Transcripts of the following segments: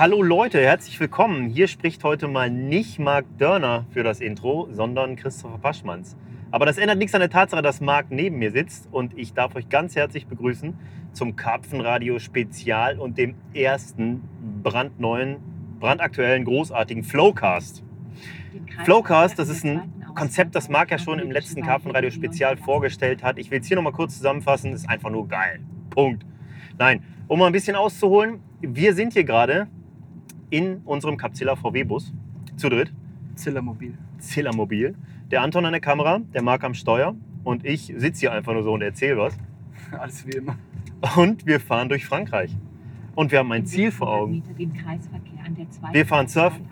Hallo Leute, herzlich willkommen. Hier spricht heute mal nicht Marc Dörner für das Intro, sondern Christopher Paschmanns. Aber das ändert nichts an der Tatsache, dass Marc neben mir sitzt und ich darf euch ganz herzlich begrüßen zum Karpfenradio Spezial und dem ersten brandneuen, brandaktuellen, großartigen Flowcast. Flowcast, das ist ein Konzept, das Marc ja schon im letzten Karpfenradio Spezial vorgestellt hat. Ich will es hier nochmal kurz zusammenfassen, ist einfach nur geil. Punkt. Nein, um mal ein bisschen auszuholen, wir sind hier gerade in unserem Capzilla VW-Bus zu dritt. Zillermobil. Zillermobil. Der Anton an der Kamera, der Marc am Steuer und ich sitze hier einfach nur so und erzähle was. Alles wie immer. Und wir fahren durch Frankreich. Und wir haben ein Ziel vor Augen. Wir fahren surfen.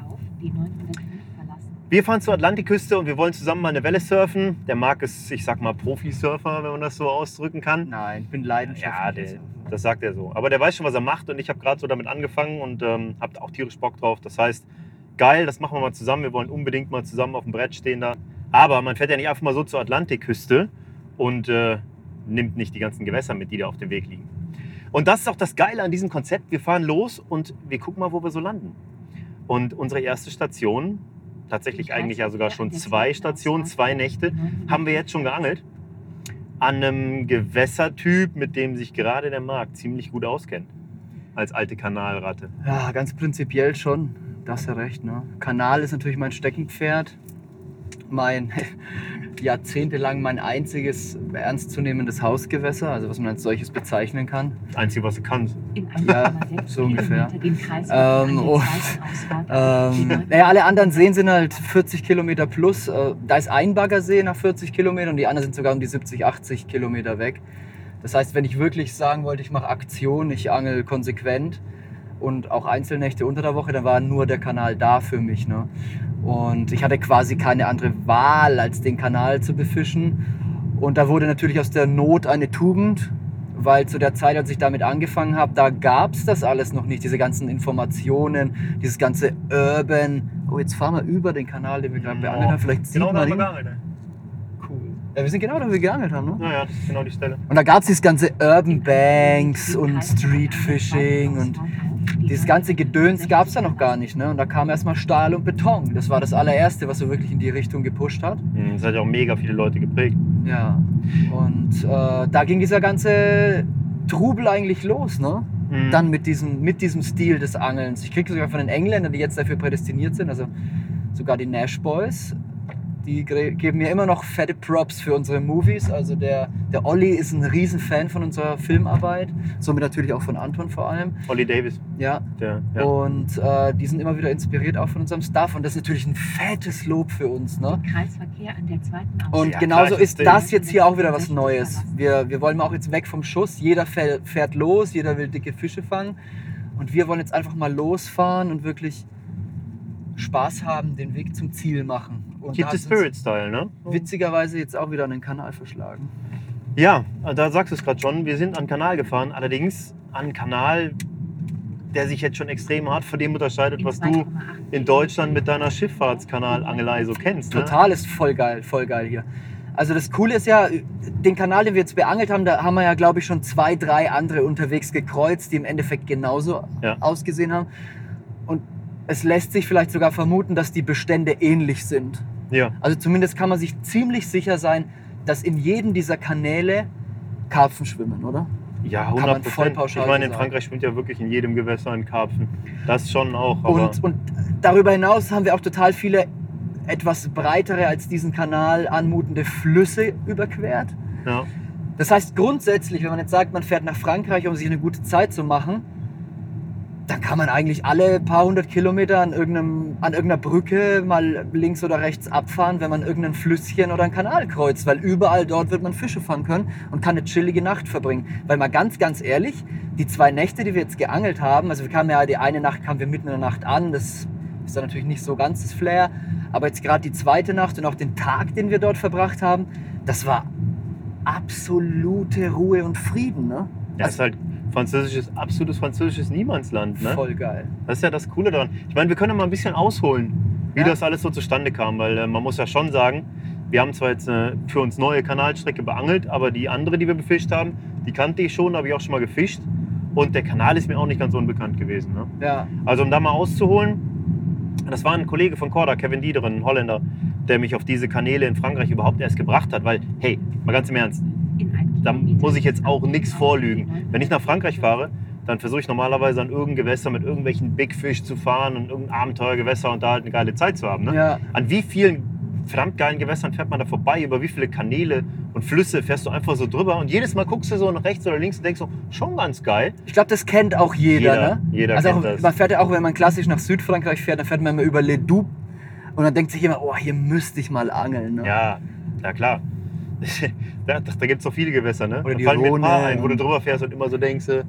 Wir fahren zur Atlantikküste und wir wollen zusammen mal eine Welle surfen. Der Marc ist, ich sag mal, Profisurfer, wenn man das so ausdrücken kann. Nein, ich bin leidenschaftlich. Ja, der, das sagt er so. Aber der weiß schon, was er macht und ich habe gerade so damit angefangen und ähm, habe auch tierisch Bock drauf. Das heißt, geil, das machen wir mal zusammen. Wir wollen unbedingt mal zusammen auf dem Brett stehen da. Aber man fährt ja nicht einfach mal so zur Atlantikküste und äh, nimmt nicht die ganzen Gewässer mit, die da auf dem Weg liegen. Und das ist auch das Geile an diesem Konzept. Wir fahren los und wir gucken mal, wo wir so landen. Und unsere erste Station tatsächlich eigentlich ja sogar schon zwei Stationen, zwei Nächte, haben wir jetzt schon geangelt. An einem Gewässertyp, mit dem sich gerade der Markt ziemlich gut auskennt. Als alte Kanalratte. Ja, ganz prinzipiell schon. Das ist ja recht. Ne? Kanal ist natürlich mein Steckenpferd. Mein jahrzehntelang mein einziges ernstzunehmendes Hausgewässer, also was man als solches bezeichnen kann. Das Einzige, was du kannst. Ja, so ungefähr. Ähm, und, ähm, naja, alle anderen Seen sind halt 40 Kilometer plus. Äh, da ist ein Baggersee nach 40 Kilometern und die anderen sind sogar um die 70, 80 Kilometer weg. Das heißt, wenn ich wirklich sagen wollte, ich mache Aktion, ich angel konsequent und auch Einzelnächte unter der Woche, dann war nur der Kanal da für mich. Ne? Und ich hatte quasi keine andere Wahl, als den Kanal zu befischen. Und da wurde natürlich aus der Not eine Tugend, weil zu der Zeit, als ich damit angefangen habe, da gab es das alles noch nicht, diese ganzen Informationen, dieses ganze Urban. Oh, jetzt fahren wir über den Kanal, den wir gerade beangelt haben. Vielleicht sieht genau da man haben wir ihn. geangelt. ey. Cool. Ja, wir sind genau da, wo wir geangelt haben, ne? Naja, das ist genau die Stelle. Und da gab es dieses ganze Urban Banks und Street Fishing und dieses ganze Gedöns gab es da noch gar nicht. Ne? Und da kam erstmal Stahl und Beton. Das war das allererste, was so wirklich in die Richtung gepusht hat. Hm, Das hat ja auch mega viele Leute geprägt. Ja. Und äh, da ging dieser ganze Trubel eigentlich los. Ne? Mhm. Dann mit diesem, mit diesem Stil des Angelns. Ich kriege sogar von den Engländern, die jetzt dafür prädestiniert sind, also sogar die Nash Boys, die geben mir immer noch fette Props für unsere Movies. Also der, der Olli ist ein riesen Fan von unserer Filmarbeit, somit natürlich auch von Anton vor allem. Ollie Davis, Ja. der. Ja. Und äh, die sind immer wieder inspiriert auch von unserem Stuff und das ist natürlich ein fettes Lob für uns. Ne? Kreisverkehr an der zweiten Und Ja, genauso ist das jetzt hier auch wieder was Neues. Wir, wir wollen auch jetzt weg vom Schuss. Jeder fährt los, jeder will dicke Fische fangen. Und wir wollen jetzt einfach mal losfahren und wirklich Spaß haben, den Weg zum Ziel machen. Und Keep the Spirit Style, ne? Witzigerweise jetzt auch wieder einen Kanal verschlagen. Ja, da sagst du es gerade schon. Wir sind an den Kanal gefahren, allerdings an Kanal, der sich jetzt schon extrem hart von dem unterscheidet, was du in Deutschland mit deiner Schifffahrtskanalangelei so kennst. Ne? Total ist voll geil, voll geil hier. Also das Coole ist ja, den Kanal, den wir jetzt beangelt haben, da haben wir ja, glaube ich, schon zwei, drei andere unterwegs gekreuzt, die im Endeffekt genauso Ja. ausgesehen haben. Und es lässt sich vielleicht sogar vermuten, dass die Bestände ähnlich sind. Ja, Also zumindest kann man sich ziemlich sicher sein, dass in jedem dieser Kanäle Karpfen schwimmen, oder? ja, man 100 voll Prozent. Ich meine, in. Frankreich schwimmt ja wirklich in jedem Gewässer ein Karpfen. Das schon auch. Und, und darüber hinaus haben wir auch total viele etwas breitere als diesen Kanal anmutende Flüsse überquert. ja, Das heißt grundsätzlich, wenn man jetzt sagt, man fährt nach Frankreich, um sich eine gute Zeit zu machen, dann kann man eigentlich alle paar hundert Kilometer an, irgendeinem, an irgendeiner Brücke mal links oder rechts abfahren, wenn man irgendein Flüsschen oder einen Kanal kreuzt, weil überall dort wird man Fische fangen können und kann eine chillige Nacht verbringen. Weil mal ganz, ganz ehrlich, die zwei Nächte, die wir jetzt geangelt haben, also wir kamen ja, die eine Nacht kamen wir mitten in der Nacht an, das ist dann natürlich nicht so ganz das Flair, aber jetzt gerade die zweite Nacht und auch den Tag, den wir dort verbracht haben, das war absolute Ruhe und Frieden, ne? ja ist halt französisches, absolutes französisches Niemandsland. Ne? Voll geil. Das ist ja das Coole daran. Ich meine, wir können ja mal ein bisschen ausholen, wie Ja. das alles so zustande kam, weil äh, man muss ja schon sagen, wir haben zwar jetzt eine für uns neue Kanalstrecke beangelt, aber die andere, die wir befischt haben, die kannte ich schon, habe ich auch schon mal gefischt. Und der Kanal ist mir auch nicht ganz unbekannt gewesen. Ne? Ja. Also um da mal auszuholen, das war ein Kollege von Korda, Kevin Diederen, ein Holländer, der mich auf diese Kanäle in Frankreich überhaupt erst gebracht hat. Weil, hey, mal ganz im Ernst, da muss ich jetzt auch nichts vorlügen. Wenn ich nach Frankreich fahre, dann versuche ich normalerweise an irgendein Gewässer mit irgendwelchen Big Fish zu fahren und irgendein Abenteuergewässer und da halt eine geile Zeit zu haben. Ne? Ja. An wie vielen verdammt geilen Gewässern fährt man da vorbei? Über wie viele Kanäle und Flüsse fährst du einfach so drüber? Und jedes Mal guckst du so nach rechts oder links und denkst so, schon ganz geil. Ich glaube, das kennt auch jeder. Jeder, ne? jeder also kennt auch, das. Man fährt ja auch, wenn man klassisch nach Südfrankreich fährt, dann fährt man immer über Les Doubs. Und dann denkt sich immer, oh, hier müsste ich mal angeln. Ne? Ja, na klar. da da gibt es so viele Gewässer, ne? Oder da fallen mir ein paar ein, wo du drüber fährst und immer so denkst, äh,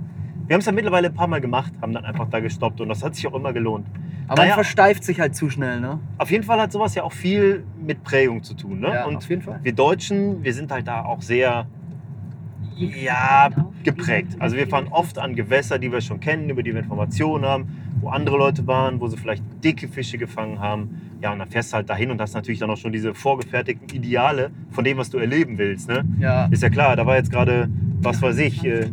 wir haben es ja mittlerweile ein paar Mal gemacht, haben dann einfach da gestoppt und das hat sich auch immer gelohnt. Aber Naja. man versteift sich halt zu schnell. Ne? Auf jeden Fall hat sowas ja auch viel mit Prägung zu tun. Ne? Ja, und auf jeden Fall. wir Deutschen, wir sind halt da auch sehr ja, geprägt. Also wir fahren oft an Gewässer, die wir schon kennen, über die wir Informationen haben, wo andere Leute waren, wo sie vielleicht dicke Fische gefangen haben. Ja, und dann fährst du halt dahin und hast natürlich dann auch schon diese vorgefertigten Ideale von dem, was du erleben willst. Ne? Ja. Ist ja klar, da war jetzt gerade, was weiß ich, äh,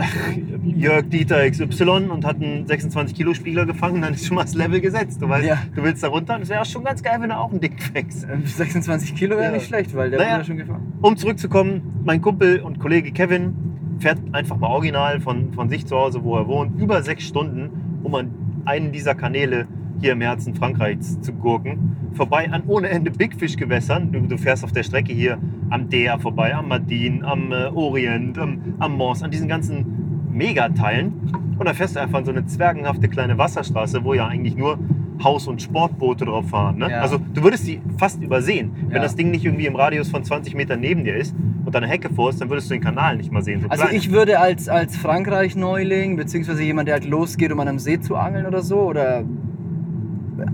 Jörg Dieter XY und hat einen 26-Kilo-Spieler gefangen, dann ist schon mal das Level gesetzt. Du weißt, Ja. du willst da runter und es wäre schon ganz geil, wenn du auch einen Dick fängst. Ähm, 26 Kilo wäre Ja. nicht schlecht, weil der Naja. ja schon gefahren. Um zurückzukommen, mein Kumpel und Kollege Kevin fährt einfach mal original von, von sich zu Hause, wo er wohnt, über sechs Stunden, um an einen dieser Kanäle hier im Herzen Frankreichs zu gurken. Vorbei an ohne Ende Big Fish Gewässern. Du, du fährst auf der Strecke hier am Dea vorbei, am Madin, am äh, Orient, am, am Mons, an diesen ganzen Megateilen. Und dann fährst du einfach an so eine zwergenhafte kleine Wasserstraße, wo ja eigentlich nur Haus- und Sportboote drauf fahren. Ne? Ja. Also du würdest sie fast übersehen. Wenn Ja. das Ding nicht irgendwie im Radius von 20 Metern neben dir ist und da eine Hecke vor ist, dann würdest du den Kanal nicht mal sehen. So Also klein. ich würde als, als Frankreich-Neuling, beziehungsweise jemand, der halt losgeht, um an einem See zu angeln oder so, oder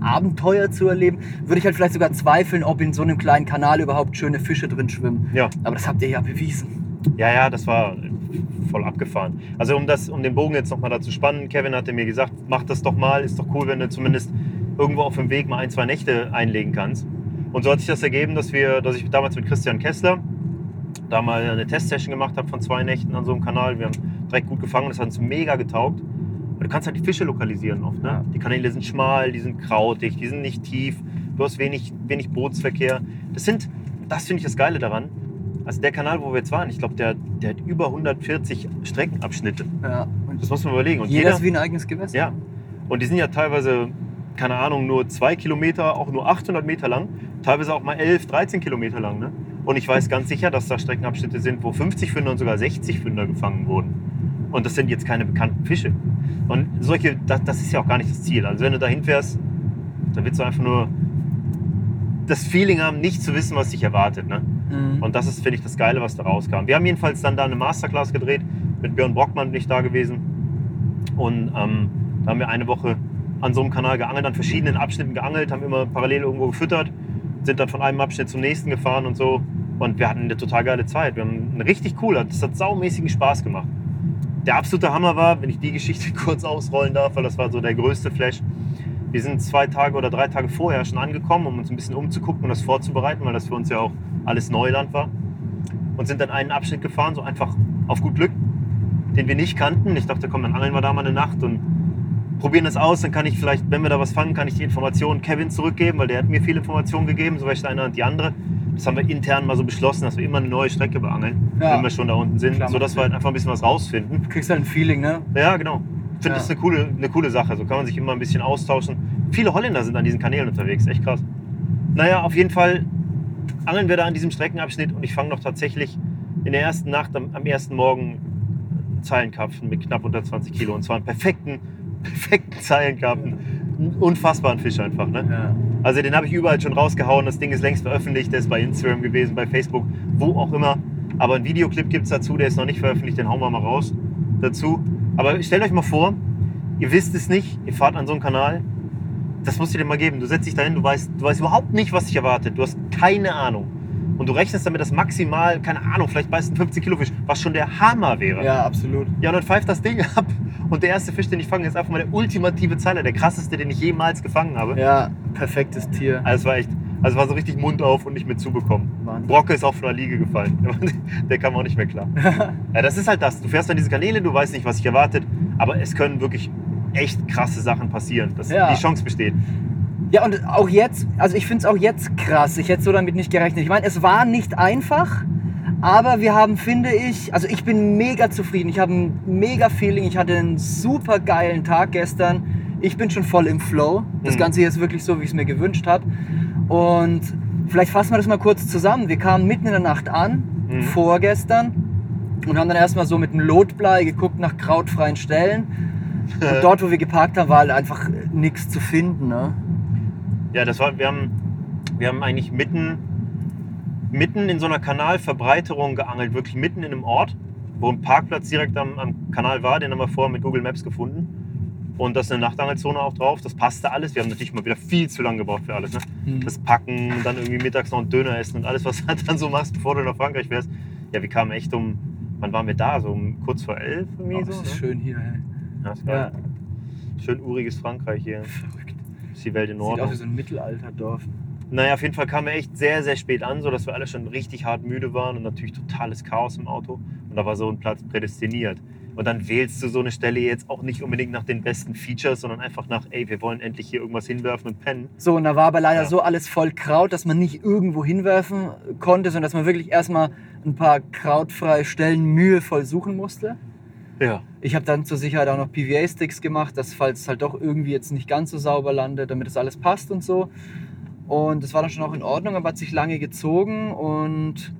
Abenteuer zu erleben, würde ich halt vielleicht sogar zweifeln, ob in so einem kleinen Kanal überhaupt schöne Fische drin schwimmen. ja. Aber das habt ihr ja bewiesen. ja, ja, das war voll abgefahren. Also um, das, um den Bogen jetzt nochmal dazu spannen, Kevin hatte mir gesagt, mach das doch mal, ist doch cool, wenn du zumindest irgendwo auf dem Weg mal ein, zwei Nächte einlegen kannst. Und so hat sich das ergeben, dass, wir, dass ich damals mit Christian Kessler da mal eine Testsession gemacht habe von zwei Nächten an so einem Kanal. Wir haben direkt gut gefangen, das hat uns mega getaugt. Und du kannst halt die Fische lokalisieren oft. Ne? Die Kanäle sind schmal, die sind krautig, die sind nicht tief. Du hast wenig, wenig Bootsverkehr. Das sind, das finde ich das Geile daran. Also der Kanal, wo wir jetzt waren, ich glaube, der, der hat über 140 Streckenabschnitte. Ja. Und Das muss man überlegen. Und jeder jeder, ist wie ein eigenes Gewässer. ja. Und die sind ja teilweise, keine Ahnung, nur zwei Kilometer, auch nur 800 Meter lang. Teilweise auch mal 11, 13 Kilometer lang. Ne? Und ich weiß ganz sicher, dass da Streckenabschnitte sind, wo 50 Fünder und sogar 60 Fünder gefangen wurden. Und das sind jetzt keine bekannten Fische. Und solche, das, das ist ja auch gar nicht das Ziel. Also wenn du da hinfährst, dann willst du einfach nur das Feeling haben, nicht zu wissen, was dich erwartet. Ne? Mhm. Und das ist, finde ich, das Geile, was da rauskam. Wir haben jedenfalls dann da eine Masterclass gedreht. Mit Björn Brockmann bin ich da gewesen. Und ähm, da haben wir eine Woche an so einem Kanal geangelt, an verschiedenen Abschnitten geangelt, haben immer parallel irgendwo gefüttert, sind dann von einem Abschnitt zum nächsten gefahren und so. Und wir hatten eine total geile Zeit. Wir haben eine richtig coole, das hat saumäßigen Spaß gemacht. Der absolute Hammer war, wenn ich die Geschichte kurz ausrollen darf, weil das war so der größte Flash. Wir sind zwei Tage oder drei Tage vorher schon angekommen, um uns ein bisschen umzugucken und das vorzubereiten, weil das für uns ja auch alles Neuland war. Und sind dann einen Abschnitt gefahren, so einfach auf gut Glück, den wir nicht kannten. Ich dachte, komm, dann angeln wir da mal eine Nacht und probieren das aus. Dann kann ich vielleicht, wenn wir da was fangen, kann ich die Informationen Kevin zurückgeben, weil der hat mir viele Informationen gegeben, so welche eine und die andere. Das haben wir intern mal so beschlossen, dass wir immer eine neue Strecke beangeln, Ja. wenn wir schon da unten sind, Klar, sodass wir halt einfach ein bisschen was rausfinden. Du kriegst halt ein Feeling, ne? Ja, genau. Ich finde Ja. das eine coole, eine coole Sache. So kann man sich immer ein bisschen austauschen. Viele Holländer sind an diesen Kanälen unterwegs. Echt krass. Naja, auf jeden Fall angeln wir da an diesem Streckenabschnitt und ich fange noch tatsächlich in der ersten Nacht, am, am ersten Morgen, Zeilenkarpfen mit knapp unter 20 Kilo. Und zwar einen perfekten, perfekten Zeilenkarpfen. Einen Unfassbaren Fisch einfach. Ne? Ja. Also den habe ich überall schon rausgehauen. Das Ding ist längst veröffentlicht. Der ist bei Instagram gewesen, bei Facebook, wo auch immer. Aber ein Videoclip gibt es dazu, der ist noch nicht veröffentlicht. Den hauen wir mal raus dazu. Aber stellt euch mal vor, ihr wisst es nicht, ihr fahrt an so einem Kanal. Das musst du dir mal geben. Du setzt dich dahin, du weißt, du weißt überhaupt nicht, was dich erwartet. Du hast keine Ahnung. Und du rechnest damit, dass maximal, keine Ahnung, vielleicht beißt ein 15 Kilo Fisch, was schon der Hammer wäre. ja, absolut. Ja, und dann pfeift das Ding ab. Und der erste Fisch, den ich fange, ist einfach mal der ultimative Zeiler, der krasseste, den ich jemals gefangen habe. Ja, perfektes Tier. Also es war echt. Also war so richtig Mund auf und nicht mehr zubekommen. Wahnsinn. Brocke ist auch von der Liege gefallen. Der kam auch nicht mehr klar. ja, das ist halt das. Du fährst an diese Kanäle, du weißt nicht, was sich erwartet, aber es können wirklich echt krasse Sachen passieren. Dass Ja. die Chance besteht. Ja, und auch jetzt, also ich finde es auch jetzt krass. Ich hätte so damit nicht gerechnet. Ich meine, es war nicht einfach, aber wir haben, finde ich, also ich bin mega zufrieden. Ich habe ein mega Feeling. Ich hatte einen super geilen Tag gestern. Ich bin schon voll im Flow. Das Mhm. Ganze hier ist wirklich so, wie ich es mir gewünscht habe. Und vielleicht fassen wir das mal kurz zusammen. Wir kamen mitten in der Nacht an, Mhm. vorgestern, und haben dann erstmal so mit dem Lotblei geguckt nach krautfreien Stellen. Und dort, wo wir geparkt haben, war halt einfach nichts zu finden. Ne? Ja, das war, wir haben, wir haben eigentlich mitten, mitten in so einer Kanalverbreiterung geangelt, wirklich mitten in einem Ort, wo ein Parkplatz direkt am, am Kanal war, den haben wir vorher mit Google Maps gefunden. Und da ist eine Nachtangelzone auch drauf, das passte alles. Wir haben natürlich mal wieder viel zu lange gebraucht für alles. Ne? Hm. Das Packen, dann irgendwie mittags noch einen Döner essen und alles, was du dann so machst, bevor du nach Frankreich fährst. Ja, wir kamen echt um, wann waren wir da? So um kurz vor elf irgendwie Oh, so. das ist ne? schön hier. Ey. Ja. Schön uriges Frankreich hier. verrückt. Ist die Welt in Sieht Ordnung. aus wie so ein Mittelalterdorf. Naja, auf jeden Fall kamen wir echt sehr, sehr spät an, sodass wir alle schon richtig hart müde waren und natürlich totales Chaos im Auto. Und da war so ein Platz prädestiniert. Und dann wählst du so eine Stelle jetzt auch nicht unbedingt nach den besten Features, sondern einfach nach, ey, wir wollen endlich hier irgendwas hinwerfen und pennen. So, und da war aber leider Ja. so alles voll Kraut, dass man nicht irgendwo hinwerfen konnte, sondern dass man wirklich erstmal ein paar krautfreie Stellen mühevoll suchen musste. Ja. Ich habe dann zur Sicherheit auch noch PVA-Sticks gemacht, dass falls es halt doch irgendwie jetzt nicht ganz so sauber landet, damit das alles passt und so. Und das war dann schon auch in Ordnung, aber hat sich lange gezogen und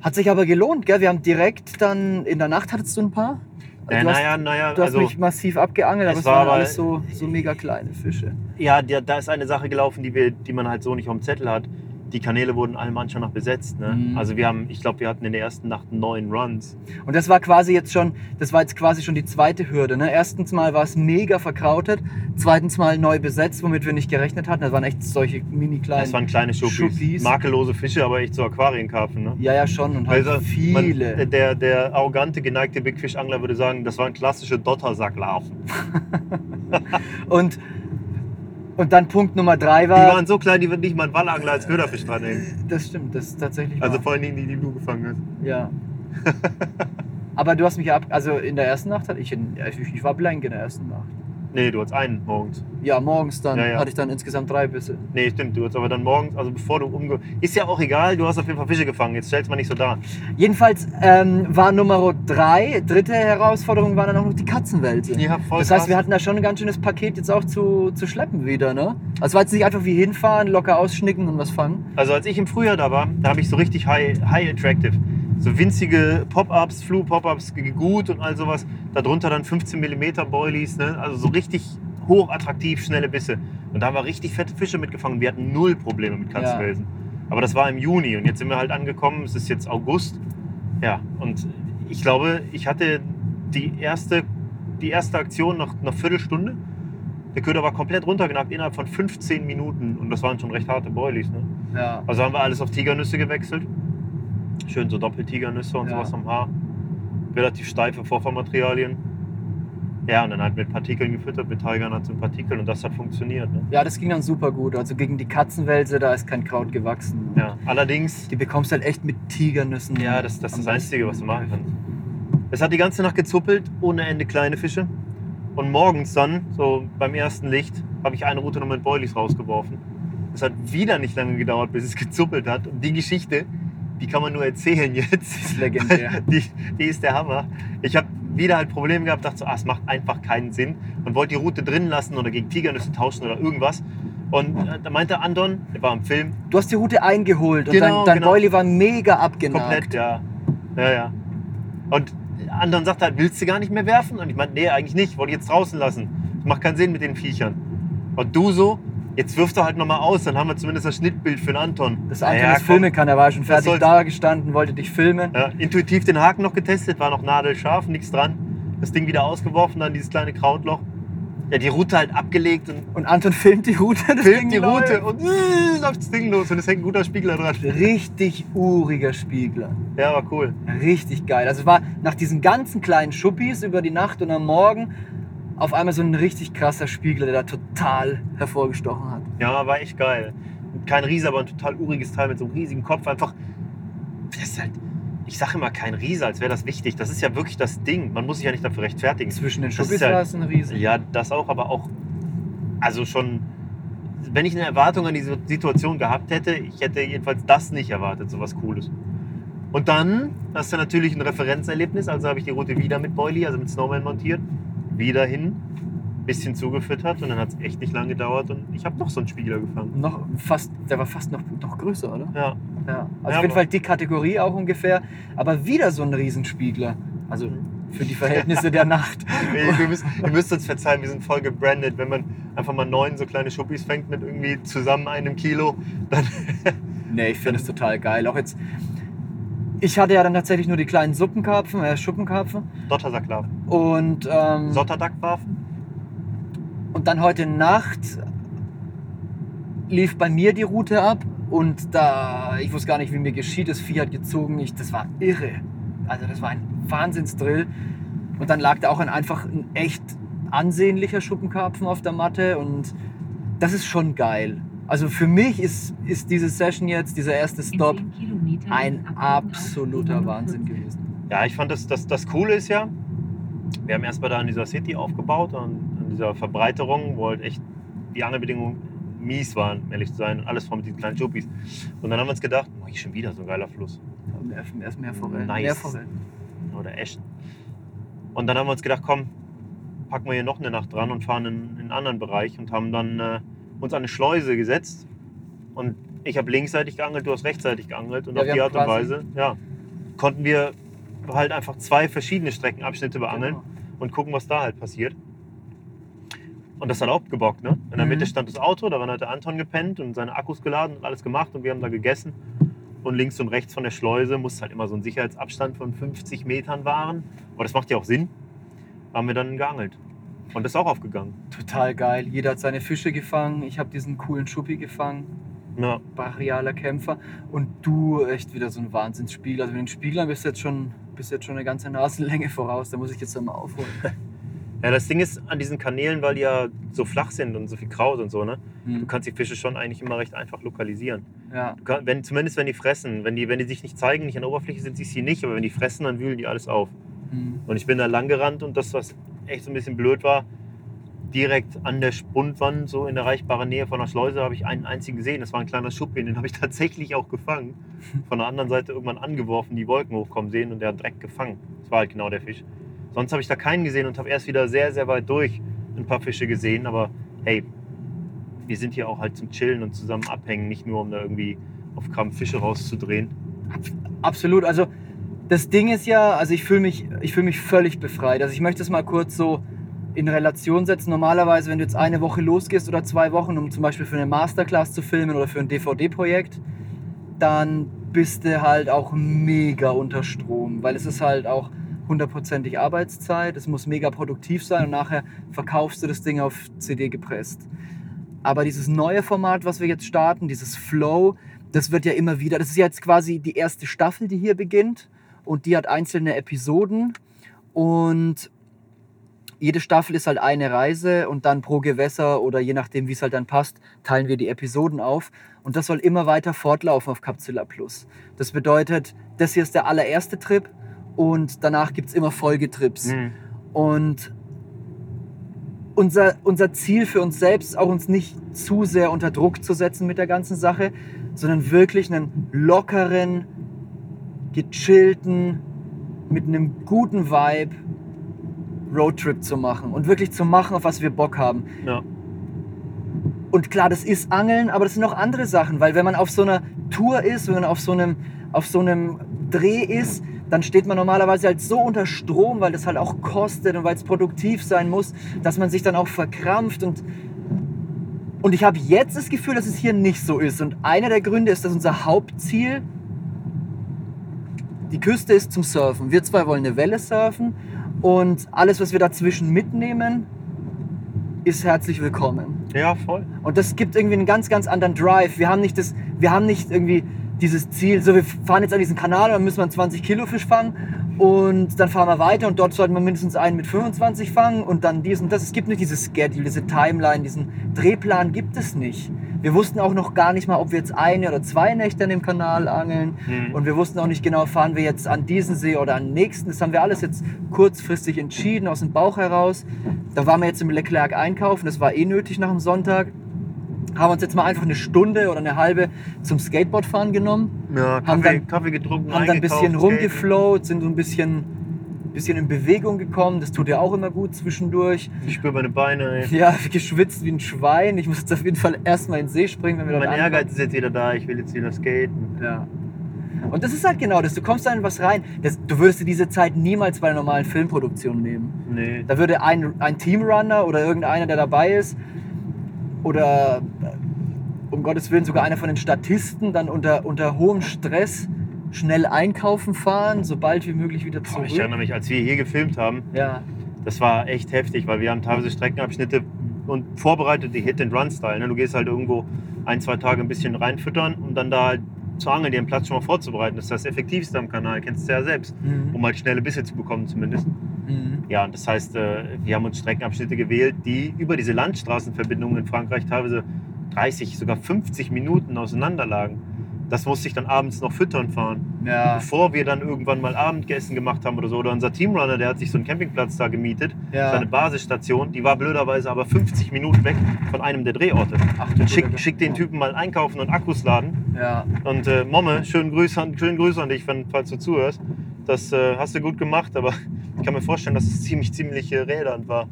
hat sich aber gelohnt, gell? Wir haben direkt dann in der Nacht hattest du ein paar? Äh, du hast, naja, naja, du hast also, mich massiv abgeangelt, aber es es war waren aber- alles so, so mega kleine Fische. ja, da da ist eine Sache gelaufen, die, wir, die man halt so nicht auf dem Zettel hat. Die Kanäle wurden alle manchmal noch besetzt. Ne? Mhm. Also wir haben, ich glaube, wir hatten in der ersten Nacht neun Runs. Und das war quasi jetzt schon, das war jetzt quasi schon die zweite Hürde. Ne? Erstens mal war es mega verkrautet, zweitens mal neu besetzt, womit wir nicht gerechnet hatten. Das waren echt solche mini kleinen. Das waren kleine Schuppis. Schuppis. Makellose Fische, aber echt so Aquarienkarpfen. Ne? ja, ja, schon. Und halt Also, viele. Man, der, der arrogante, geneigte Big Fish Angler würde sagen, das waren klassische Dottersacklarven. und, und dann Punkt Nummer drei Die war. waren so klein, die wird nicht mal ein Wallangler als Köderfisch dranhängen. das stimmt, das ist tatsächlich. Also wahr. vor allen Dingen die, die du gefangen hast. Ja. Aber du hast mich ab. Also in der ersten Nacht hatte ich. Ich, ich war blank in der ersten Nacht. Nee, du hattest einen morgens. Ja, morgens dann Ja, ja. hatte ich dann insgesamt drei Bisse. Nee, stimmt, du hattest aber dann morgens, also bevor du umge... Ist ja auch egal, du hast auf jeden Fall Fische gefangen. Jetzt stellst mal nicht so dar. Jedenfalls ähm, war Nummer drei, dritte Herausforderung war dann auch noch die Katzenwelt. Ja, voll Das heißt, krass. wir hatten da schon ein ganz schönes Paket jetzt auch zu, zu schleppen wieder, ne? Also es war jetzt nicht einfach wie hinfahren, locker ausschnicken und was fangen. Also als ich im Frühjahr da war, da habe ich so richtig high, high attractive, so winzige Pop-Ups, Flu-Pop-Ups gegut und all sowas. Darunter dann 15 mm Boilies, ne? also so richtig hochattraktiv, schnelle Bisse. Und da haben wir richtig fette Fische mitgefangen. Wir hatten null Probleme mit Katzenwelsen. Aber das war im Juni und jetzt sind wir halt angekommen, es ist jetzt August. Ja, und ich glaube, ich hatte die erste, die erste Aktion nach einer Viertelstunde. Der Köder war komplett runtergenagt innerhalb von 15 Minuten und das waren schon recht harte Boilies. Ne? Ja. Also haben wir alles auf Tigernüsse gewechselt. Schön so Doppeltigernüsse und Ja. sowas am Haar. Relativ steife Vorfahrmaterialien. Ja, und dann halt mit Partikeln gefüttert, mit Tigernuts und Partikeln und das hat funktioniert. Ne? ja, das ging dann super gut. Also gegen die Katzenwälse, da ist kein Kraut gewachsen. Ja, allerdings, Die bekommst du halt echt mit Tigernüssen. ja, das, das ist das Einzige, was du machen kannst. Es hat die ganze Nacht gezuppelt, ohne Ende kleine Fische. Und morgens dann, so beim ersten Licht, habe ich eine Route noch mit Boilies rausgeworfen. Es hat wieder nicht lange gedauert, bis es gezuppelt hat. Und die Geschichte, die kann man nur erzählen jetzt. ist legendär. Die, die ist der Hammer. Ich habe wieder halt Probleme gehabt, dachte so, ah, es macht einfach keinen Sinn und wollte die Route drin lassen oder gegen Tigernüsse tauschen oder irgendwas. Und äh, da meinte Andon, der war im Film, Du hast die Route eingeholt und Genau, dein, dein genau. Boilie war mega abgenagt. komplett, ja. Ja, ja. Und Andon sagte halt, willst du gar nicht mehr werfen? Und ich meinte, nee, eigentlich nicht, wollte ich jetzt draußen lassen. Das macht keinen Sinn mit den Viechern. Und du so, jetzt wirfst du halt nochmal aus, dann haben wir zumindest das Schnittbild für den Anton. Das Anton das komm. filmen kann, er war schon fertig da gestanden, wollte dich filmen. Ja, intuitiv den Haken noch getestet, war noch nadelscharf, nichts dran. Das Ding wieder ausgeworfen, dann dieses kleine Krautloch. Ja, die Route halt abgelegt und Und Anton filmt die Route. Das filmt Ding die Route läuft. und äh, läuft das Ding los und es hängt ein guter Spiegler dran. Richtig uriger Spiegler. Ja, war cool. Richtig geil. Also es war nach diesen ganzen kleinen Schuppis über die Nacht und am Morgen auf einmal so ein richtig krasser Spiegler, der da total hervorgestochen hat. Ja, war echt geil. kein Riese, aber ein total uriges Teil mit so einem riesigen Kopf. Einfach, das ist halt, ich sage immer kein Riese, als wäre das wichtig. Das ist ja wirklich das Ding. Man muss sich ja nicht dafür rechtfertigen. Zwischen den Schuppis war es ein Riesen. Ja, das auch, aber auch, also schon, wenn ich eine Erwartung an diese Situation gehabt hätte, ich hätte jedenfalls das nicht erwartet, so was Cooles. Und dann hast du natürlich ein Referenzerlebnis, also habe ich die Route wieder mit Boilie, also mit Snowman montiert, wieder hin, bisschen zugefüttert und dann hat es echt nicht lange gedauert und ich habe noch so einen Spieler gefangen. Noch fast, der war fast noch, noch größer, oder? Ja, Ja. Also Ja, auf jeden Fall die Kategorie auch ungefähr. Aber wieder so ein Riesenspiegler. Also für die Verhältnisse der Nacht. wir müssen, ihr müsst uns verzeihen, wir sind voll gebrandet. Wenn man einfach mal neun so kleine Schuppis fängt mit irgendwie zusammen einem Kilo, dann Nee, ich finde es total geil. Auch jetzt. Ich hatte ja dann tatsächlich nur die kleinen Suppenkarpfen, äh, Schuppenkarpfen. Dottersacklarven. Und, ähm, Sotterdackwarfen? und dann heute Nacht lief bei mir die Route ab. Und da, ich wusste gar nicht, wie mir geschieht, das Vieh hat gezogen. Ich, das war irre. Also das war ein Wahnsinnsdrill. Und dann lag da auch ein, einfach ein echt ansehnlicher Schuppenkarpfen auf der Matte. Und das ist schon geil. Also für mich ist, ist diese Session jetzt, dieser erste Stop, ein absoluter Wahnsinn gewesen. Ja, ich fand das, das, das Coole ist ja, wir haben erstmal da in dieser City aufgebaut, an, an dieser Verbreiterung, wo halt echt die Angelbedingungen mies waren, um ehrlich zu sein, und alles voll mit diesen kleinen Juppies. Und dann haben wir uns gedacht, oh, hier ist schon wieder so ein geiler Fluss. Mehr, mehr Forellen. Nice. Mehr Forellen. Oder Eschen. Und dann haben wir uns gedacht, komm, packen wir hier noch eine Nacht dran und fahren in, in einen anderen Bereich und haben dann äh, uns an eine Schleuse gesetzt. Und ich habe linksseitig geangelt, du hast rechtsseitig geangelt. Und Ja, auf die Art und Weise ja, konnten wir halt einfach zwei verschiedene Streckenabschnitte beangeln Genau. und gucken, was da halt passiert. Und das hat auch gebockt, ne? In der Mhm. Mitte stand das Auto, daran hat der Anton gepennt und seine Akkus geladen und alles gemacht und wir haben da gegessen. Und links und rechts von der Schleuse muss halt immer so ein Sicherheitsabstand von 50 Metern wahren. Aber das macht ja auch Sinn. Haben wir dann geangelt. Und das ist auch aufgegangen. Total geil. Jeder hat seine Fische gefangen. Ich habe diesen coolen Schuppi gefangen. Ja, Brachialer Kämpfer. Und du echt wieder so ein Wahnsinnsspiel. Also mit den Spieglern bist du jetzt schon, bist du jetzt schon eine ganze Nasenlänge voraus. Da muss ich jetzt einmal aufholen. ja, das Ding ist an diesen Kanälen, weil die ja so flach sind und so viel Kraut und so, ne? Du Hm. kannst die Fische schon eigentlich immer recht einfach lokalisieren. Ja. Du kann, wenn, zumindest wenn die fressen. Wenn die, wenn die sich nicht zeigen, nicht an der Oberfläche sind, siehst du sie nicht. Aber wenn die fressen, dann wühlen die alles auf. Hm. Und ich bin da lang gerannt und das, was echt so ein bisschen blöd war, direkt an der Spundwand, so in erreichbarer Nähe von der Schleuse, habe ich einen einzigen gesehen. Das war ein kleiner Schuppi, den habe ich tatsächlich auch gefangen. Von der anderen Seite irgendwann angeworfen, die Wolken hochkommen sehen und der hat direkt gefangen. Das war halt genau der Fisch. Sonst habe ich da keinen gesehen und habe erst wieder sehr, sehr weit durch ein paar Fische gesehen. Aber hey, wir sind hier auch halt zum Chillen und zusammen abhängen, nicht nur um da irgendwie auf Krampf Fische rauszudrehen. Absolut. Also das Ding ist ja, also ich fühle mich, ich fühle mich völlig befreit. Also ich möchte es mal kurz so in Relation setzen. Normalerweise, wenn du jetzt eine Woche losgehst oder zwei Wochen, um zum Beispiel für eine Masterclass zu filmen oder für ein DVD-Projekt, dann bist du halt auch mega unter Strom, weil es ist halt auch hundertprozentig Arbeitszeit, es muss mega produktiv sein und nachher verkaufst du das Ding auf CD gepresst. Aber dieses neue Format, was wir jetzt starten, dieses Flow, das wird ja immer wieder, das ist jetzt quasi die erste Staffel, die hier beginnt und die hat einzelne Episoden und jede Staffel ist halt eine Reise und dann pro Gewässer oder je nachdem, wie es halt dann passt, teilen wir die Episoden auf. Und das soll immer weiter fortlaufen auf Capzilla Plus. Das bedeutet, das hier ist der allererste Trip und danach gibt es immer Folgetrips. Mhm. Und unser, unser Ziel für uns selbst ist auch, uns nicht zu sehr unter Druck zu setzen mit der ganzen Sache, sondern wirklich einen lockeren, gechillten, mit einem guten Vibe Roadtrip zu machen und wirklich zu machen, auf was wir Bock haben. Ja. Und klar, das ist Angeln, aber das sind auch andere Sachen, weil wenn man auf so einer Tour ist, wenn man auf so einem, auf so einem Dreh ist, dann steht man normalerweise halt so unter Strom, weil das halt auch kostet und weil es produktiv sein muss, dass man sich dann auch verkrampft und und ich habe jetzt das Gefühl, dass es hier nicht so ist. Und einer der Gründe ist, dass unser Hauptziel die Küste ist zum Surfen. Wir zwei wollen eine Welle surfen und alles, was wir dazwischen mitnehmen, ist herzlich willkommen. Ja, voll. Und das gibt irgendwie einen ganz, ganz anderen Drive. Wir haben nicht, das, wir haben nicht irgendwie dieses Ziel, so wir fahren jetzt an diesen Kanal und dann müssen wir einen 20 Kilo Fisch fangen Und dann fahren wir weiter und dort sollten wir mindestens einen mit 25 fangen und dann diesen, das. Es gibt nicht dieses Schedule, diese Timeline, diesen Drehplan gibt es nicht. Wir wussten auch noch gar nicht mal, ob wir jetzt eine oder zwei Nächte an dem Kanal angeln. Mhm. Und wir wussten auch nicht genau, fahren wir jetzt an diesen See oder an den nächsten. Das haben wir alles jetzt kurzfristig entschieden, aus dem Bauch heraus. Da waren wir jetzt im Leclerc einkaufen, das war eh nötig nach dem Sonntag haben uns jetzt mal einfach eine Stunde oder eine halbe zum Skateboardfahren genommen. Ja, Kaffee, haben dann, Kaffee getrunken, haben dann ein bisschen rumgeflowt, sind so ein bisschen, bisschen in Bewegung gekommen. Das tut ja auch immer gut zwischendurch. Ich spüre meine Beine. Ey. Ja, geschwitzt wie ein Schwein. Ich muss jetzt auf jeden Fall erstmal in den See springen, wenn wir Mein Ehrgeiz ist jetzt wieder da. Ich will jetzt wieder skaten. Ja. Und das ist halt genau das. Du kommst da in was rein. Das, du würdest dir diese Zeit niemals bei einer normalen Filmproduktion nehmen. Nee. Da würde ein, ein Teamrunner oder irgendeiner, der dabei ist, oder um Gottes Willen sogar einer von den Statisten dann unter, unter hohem Stress schnell einkaufen fahren, sobald wie möglich wieder zurück. Boah, ich erinnere mich, als wir hier gefilmt haben, ja. das war echt heftig, weil wir haben teilweise Streckenabschnitte und vorbereitet die Hit-and-Run-Style. Ne? Du gehst halt irgendwo ein, zwei Tage ein bisschen reinfüttern, um dann da halt zu angeln, dir den Platz schon mal vorzubereiten. Das ist das Effektivste am Kanal, kennst du ja selbst, mhm. um halt schnelle Bisse zu bekommen zumindest. Mhm. Ja, und das heißt, äh, wir haben uns Streckenabschnitte gewählt, die über diese Landstraßenverbindungen in Frankreich teilweise 30, sogar 50 Minuten auseinanderlagen. Das musste ich dann abends noch füttern fahren. Ja. Bevor wir dann irgendwann mal Abendessen gemacht haben oder so. Oder unser Teamrunner, der hat sich so einen Campingplatz da gemietet. Ja. Seine Basisstation. Die war blöderweise aber 50 Minuten weg von einem der Drehorte. Ach, Dann schick, schick den Typen mal einkaufen und Akkus laden. Ja. Und äh, Momme, schönen Grüße, an, schönen Grüße an dich, wenn, falls du zuhörst. Das äh, hast du gut gemacht, aber ich kann mir vorstellen, dass es ziemlich, ziemlich äh, rädernd war.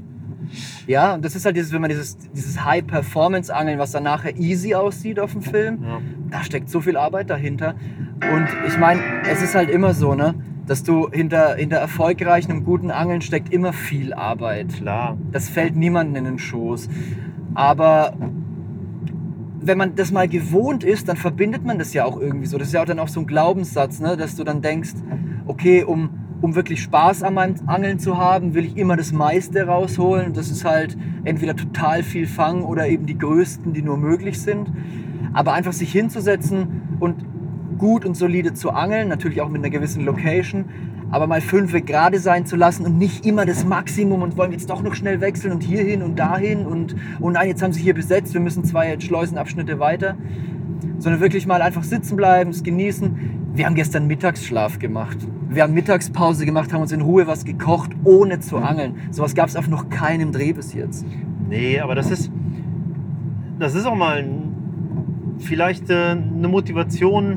Ja, und das ist halt dieses, wenn man dieses, dieses High-Performance-Angeln, was dann nachher easy aussieht auf dem Film, Ja. da steckt so viel Arbeit dahinter. Und ich meine, es ist halt immer so, ne? Dass du hinter, hinter erfolgreichen und guten Angeln steckt immer viel Arbeit. Klar. Das fällt niemandem in den Schoß. Aber wenn man das mal gewohnt ist, dann verbindet man das ja auch irgendwie so. Das ist ja auch dann auch so ein Glaubenssatz, ne? dass du dann denkst, okay, um, um wirklich Spaß meinem Angeln zu haben, will ich immer das meiste rausholen. Das ist halt entweder total viel fangen oder eben die größten, die nur möglich sind. Aber einfach sich hinzusetzen und gut und solide zu angeln, natürlich auch mit einer gewissen Location, aber mal fünf gerade sein zu lassen und nicht immer das Maximum und wollen jetzt doch noch schnell wechseln und hierhin und dahin und, oh nein, jetzt haben sie hier besetzt, wir müssen zwei Schleusenabschnitte weiter. Sondern wirklich mal einfach sitzen bleiben, es genießen. Wir haben gestern Mittagsschlaf gemacht. Wir haben Mittagspause gemacht, haben uns in Ruhe was gekocht, ohne zu angeln. Sowas gab es auf noch keinem Dreh bis jetzt. Nee, aber das ist, das ist auch mal vielleicht äh, eine Motivation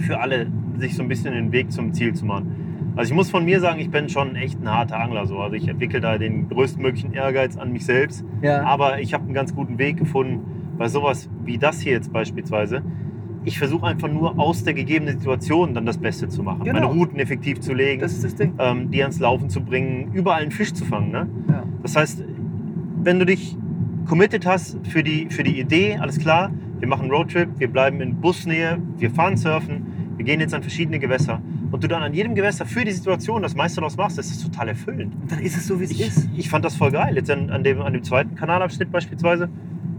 für alle, sich so ein bisschen den Weg zum Ziel zu machen. Also ich muss von mir sagen, ich bin schon echt ein harter Angler. So. Also ich entwickle da den größtmöglichen Ehrgeiz an mich selbst. Ja. Aber ich habe einen ganz guten Weg gefunden bei sowas wie das hier jetzt beispielsweise. Ich versuche einfach nur aus der gegebenen Situation dann das Beste zu machen. Genau. Meine Routen effektiv zu legen, Das das ähm, die ans Laufen zu bringen, überall einen Fisch zu fangen. Ne? Ja. Das heißt, wenn du dich committed hast für die, für die Idee, alles klar, wir machen einen Roadtrip, wir bleiben in Busnähe, wir fahren surfen, wir gehen jetzt an verschiedene Gewässer und du dann an jedem Gewässer für die Situation das meiste daraus machst, das ist total erfüllend. Und dann ist es so, wie es Ich, ist. ich fand das voll geil. Jetzt an, an, dem, an dem zweiten Kanalabschnitt beispielsweise.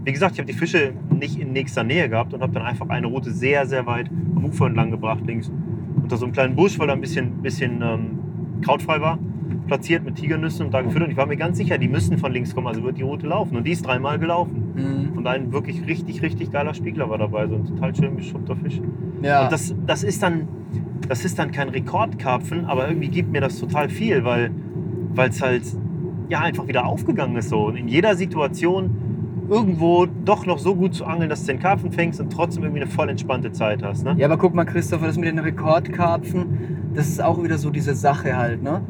Wie gesagt, ich habe die Fische nicht in nächster Nähe gehabt und habe dann einfach eine Route sehr, sehr weit am Ufer entlang gebracht, links. Unter so einem kleinen Busch, weil da ein bisschen, bisschen ähm, krautfrei war, platziert mit Tigernüssen und da gefüttert. Und ich war mir ganz sicher, die müssen von links kommen, also wird die Route laufen. Und die ist dreimal gelaufen. Mhm. Und ein wirklich richtig, richtig geiler Spiegler war dabei, so ein total schön beschuppter Fisch. Ja. Und das, das, ist dann, das ist dann kein Rekordkarpfen, aber irgendwie gibt mir das total viel, weil es halt ja, einfach wieder aufgegangen ist. So. Und in jeder Situation irgendwo doch noch so gut zu angeln, dass du den Karpfen fängst und trotzdem irgendwie eine voll entspannte Zeit hast. Ne? Ja, aber guck mal, Christopher, das mit den Rekordkarpfen, das ist auch wieder so diese Sache halt, ne?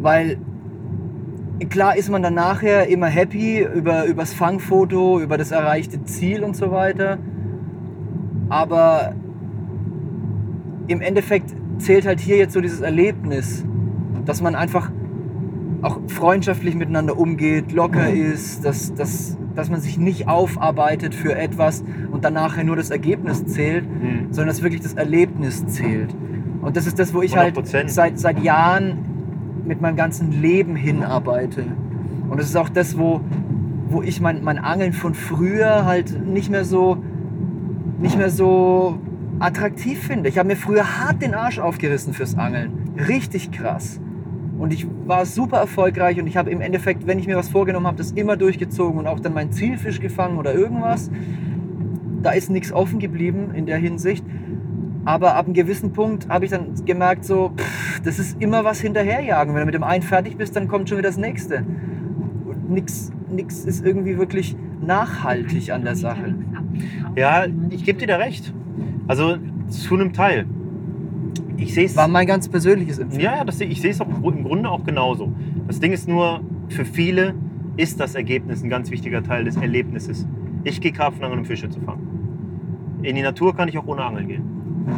Weil klar ist man dann nachher immer happy über, über das Fangfoto, über das erreichte Ziel und so weiter. Aber im Endeffekt zählt halt hier jetzt so dieses Erlebnis, dass man einfach auch freundschaftlich miteinander umgeht, locker ist, dass, dass, dass man sich nicht aufarbeitet für etwas und dann nachher nur das Ergebnis zählt, Mhm. sondern dass wirklich das Erlebnis zählt. Und das ist das, wo ich halt 100%. seit, seit Jahren mit meinem ganzen Leben hinarbeite. Und das ist auch das, wo, wo ich mein, mein Angeln von früher halt nicht mehr so, nicht mehr so attraktiv finde. Ich habe mir früher hart den Arsch aufgerissen fürs Angeln. Richtig krass. Und ich war super erfolgreich und ich habe im Endeffekt, wenn ich mir was vorgenommen habe, das immer durchgezogen und auch dann meinen Zielfisch gefangen oder irgendwas. Da ist nichts offen geblieben in der Hinsicht. Aber ab einem gewissen Punkt habe ich dann gemerkt, so, pff, das ist immer was hinterherjagen. Wenn du mit dem einen fertig bist, dann kommt schon wieder das nächste. Und nichts ist irgendwie wirklich nachhaltig an der Sache. Ja, ich gebe dir da recht. Also zu einem Teil. Ich sehe es. War mein ganz persönliches Empfinden. Ja, das, ich sehe es im Grunde auch genauso. Das Ding ist nur, für viele ist das Ergebnis ein ganz wichtiger Teil des Erlebnisses. Ich gehe Karpfenangeln, um Fische zu fangen. In die Natur kann ich auch ohne Angeln gehen.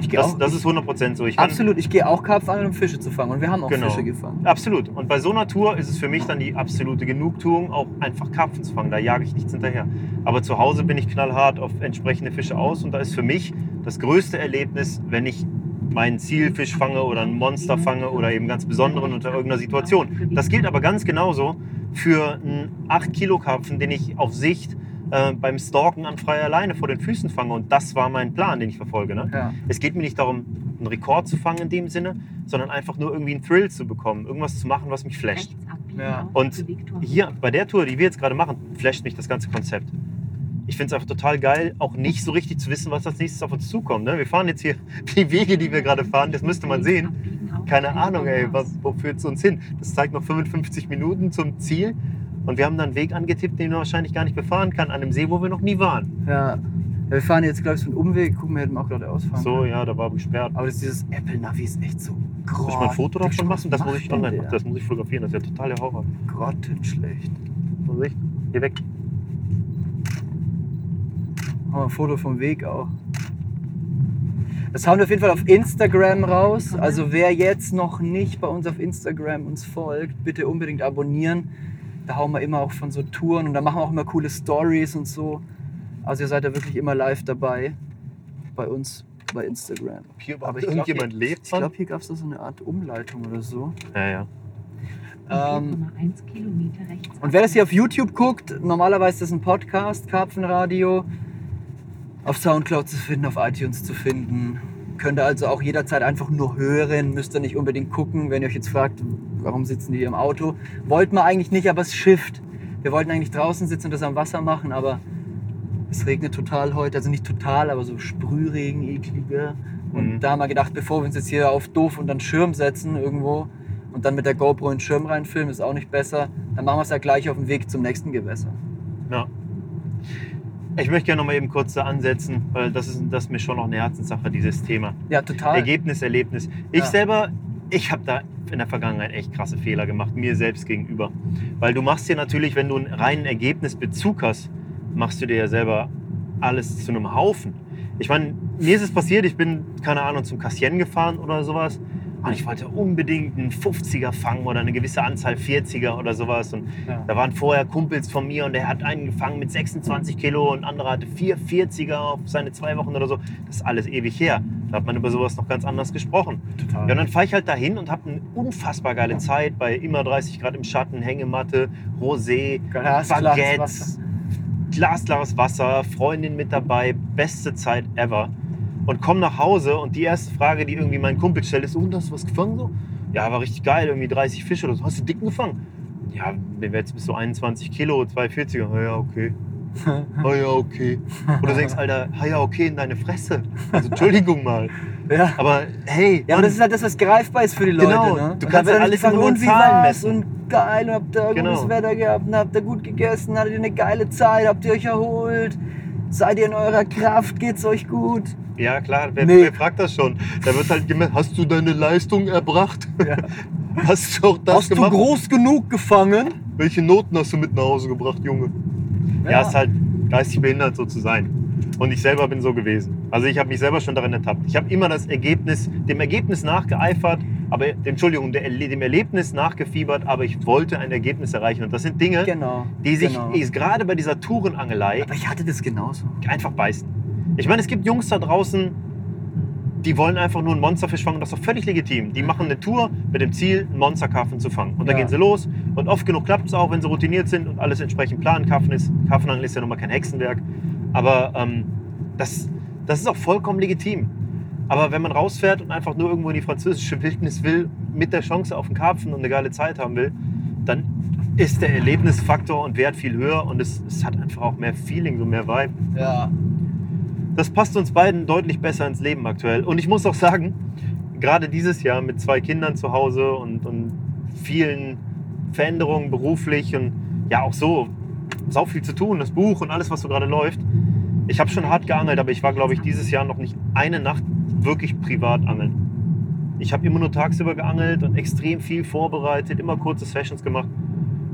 Ich Das, auch, das ist 100% so. Ich absolut, ich gehe auch Karpfenangeln, um Fische zu fangen. Und wir haben auch Genau. Fische gefangen. Absolut. Und bei so einer Tour ist es für mich dann die absolute Genugtuung, auch einfach Karpfen zu fangen. Da jage ich nichts hinterher. Aber zu Hause bin ich knallhart auf entsprechende Fische aus. Und da ist für mich das größte Erlebnis, wenn ich meinen Zielfisch fange oder ein Monster fange oder eben ganz besonderen unter irgendeiner Situation. Das gilt aber ganz genauso für einen 8-Kilo-Karpfen, den ich auf Sicht äh, beim Stalken an freier Leine vor den Füßen fange. Und das war mein Plan, den ich verfolge. Ne? Ja. Es geht mir nicht darum, einen Rekord zu fangen in dem Sinne, sondern einfach nur irgendwie einen Thrill zu bekommen, irgendwas zu machen, was mich flasht. Ja. Und hier bei der Tour, die wir jetzt gerade machen, flasht mich das ganze Konzept. Ich finde es einfach total geil, auch nicht so richtig zu wissen, was als nächstes auf uns zukommt. Ne? Wir fahren jetzt hier die Wege, die wir gerade fahren, das müsste man sehen. Keine Ahnung, ey, was, wo führt es uns hin? Das zeigt noch 55 Minuten zum Ziel. Und wir haben dann einen Weg angetippt, den man wahrscheinlich gar nicht befahren kann, an einem See, wo wir noch nie waren. Ja. ja. Wir fahren jetzt, glaube ich, so einen Umweg. Gucken, wir hätten auch gerade ausfahren So, können. ja, da war gesperrt. Aber das, dieses Apple-Navi ist echt so Soll ich mal ein Foto davon machen? Das muss ich online machen. Das muss ich fotografieren. Das ist ja total der Horror. Grottenschlecht. Vorsicht, geh weg. Machen wir ein Foto vom Weg auch. Das hauen wir auf jeden Fall auf Instagram raus. Also wer jetzt noch nicht bei uns auf Instagram uns folgt, bitte unbedingt abonnieren. Da hauen wir immer auch von so Touren und da machen wir auch immer coole Stories und so. Also ihr seid da wirklich immer live dabei bei uns bei Instagram. Hier Aber ich glaub, irgendjemand hier- lebt Ich glaube, hier gab es da so eine Art Umleitung oder so. Ja, ja. Ähm, Ähm, Und wer das hier auf YouTube guckt, normalerweise ist das ein Podcast, Karpfenradio, auf Soundcloud zu finden, auf iTunes zu finden. Könnt ihr also auch jederzeit einfach nur hören, müsst ihr nicht unbedingt gucken, wenn ihr euch jetzt fragt, warum sitzen die hier im Auto. Wollten wir eigentlich nicht, aber es schifft. Wir wollten eigentlich draußen sitzen und das am Wasser machen, aber es regnet total heute, also nicht total, aber so Sprühregen, ekliger. Und Mhm. da haben wir gedacht, bevor wir uns jetzt hier auf doof und dann Schirm setzen irgendwo und dann mit der GoPro in den Schirm reinfilmen, ist auch nicht besser, dann machen wir es ja gleich auf dem Weg zum nächsten Gewässer. ja. Ich möchte gerne noch mal eben kurz da ansetzen, weil das ist, das ist mir schon noch eine Herzenssache, dieses Thema. Ja, total. Ergebnis, Erlebnis. Ich Ja. selber, ich habe da in der Vergangenheit echt krasse Fehler gemacht, mir selbst gegenüber. Weil du machst dir natürlich, wenn du einen reinen Ergebnisbezug hast, machst du dir ja selber alles zu einem Haufen. Ich meine, mir ist es passiert, ich bin, keine Ahnung, zum Cassien gefahren oder sowas. Und ich wollte unbedingt einen 50er fangen oder eine gewisse Anzahl 40er oder sowas. Und Ja. da waren vorher Kumpels von mir und der hat einen gefangen mit 26 Kilo und ein anderer hatte vier 40er auf seine zwei Wochen oder so. Das ist alles ewig her. Da hat man über sowas noch ganz anders gesprochen. total. Ja, und dann fahre ich halt dahin und habe eine unfassbar geile Zeit bei immer 30 Grad im Schatten, Hängematte, Rosé, Baguettes, glasklares Wasser, Freundin mit dabei, beste Zeit ever. Und komm nach Hause und die erste Frage, die irgendwie mein Kumpel stellt, ist, und hast du was gefangen so? Ja, war richtig geil, irgendwie 30 Fische oder so. Hast du dicken gefangen? Ja, wir werden jetzt bis so 21 Kilo, 240er. Ah ja, okay. Ah ja, okay. Und du denkst, Alter, ah ja, okay, in deine Fresse. Also Entschuldigung mal. Ja. Aber hey, Ja, aber das ist halt das, was greifbar ist für die Leute. Genau, Ne? du kannst ja dann alles gefragt, in wie Zahlen messen. Und geil, und habt ihr Genau. gutes Wetter gehabt, und habt ihr gut gegessen, hattet ihr eine geile Zeit, habt ihr euch erholt, seid ihr in eurer Kraft, geht's euch gut? Ja, klar, wer, Nee. wer fragt das schon? Da wird halt gemeint, hast du deine Leistung erbracht? Ja. Hast du auch das Hast gemacht? du groß genug gefangen? Welche Noten hast du mit nach Hause gebracht, Junge? Ja, ist halt geistig behindert, so zu sein. Und ich selber bin so gewesen. Also ich habe mich selber schon daran ertappt. Ich habe immer das Ergebnis, dem Ergebnis nachgeeifert, aber Entschuldigung, der, dem Erlebnis nachgefiebert, aber ich wollte ein Ergebnis erreichen. Und das sind Dinge, Genau. die sich genau. gerade bei dieser Tourenangelei Aber ich hatte das genauso. einfach beißen. Ich meine, es gibt Jungs da draußen, die wollen einfach nur einen Monsterfisch fangen. Das ist doch völlig legitim. Die machen eine Tour mit dem Ziel, einen Monsterkarpfen zu fangen. Und dann Ja. gehen sie los. Und oft genug klappt es auch, wenn sie routiniert sind und alles entsprechend planen. Karpfen ist, Karpfenangeln ist ja nun mal kein Hexenwerk. Aber ähm, das, das ist auch vollkommen legitim. Aber wenn man rausfährt und einfach nur irgendwo in die französische Wildnis will, mit der Chance auf einen Karpfen und eine geile Zeit haben will, dann ist der Erlebnisfaktor und Wert viel höher und es, es hat einfach auch mehr Feeling, so mehr Vibe. Ja. Das passt uns beiden deutlich besser ins Leben aktuell. Und ich muss auch sagen, gerade dieses Jahr mit zwei Kindern zu Hause und, und vielen Veränderungen beruflich und ja auch so, sau viel zu tun, das Buch und alles, was so gerade läuft. Ich habe schon hart geangelt, aber ich war, glaube ich, dieses Jahr noch nicht eine Nacht wirklich privat angeln. Ich habe immer nur tagsüber geangelt und extrem viel vorbereitet, immer kurze Sessions gemacht.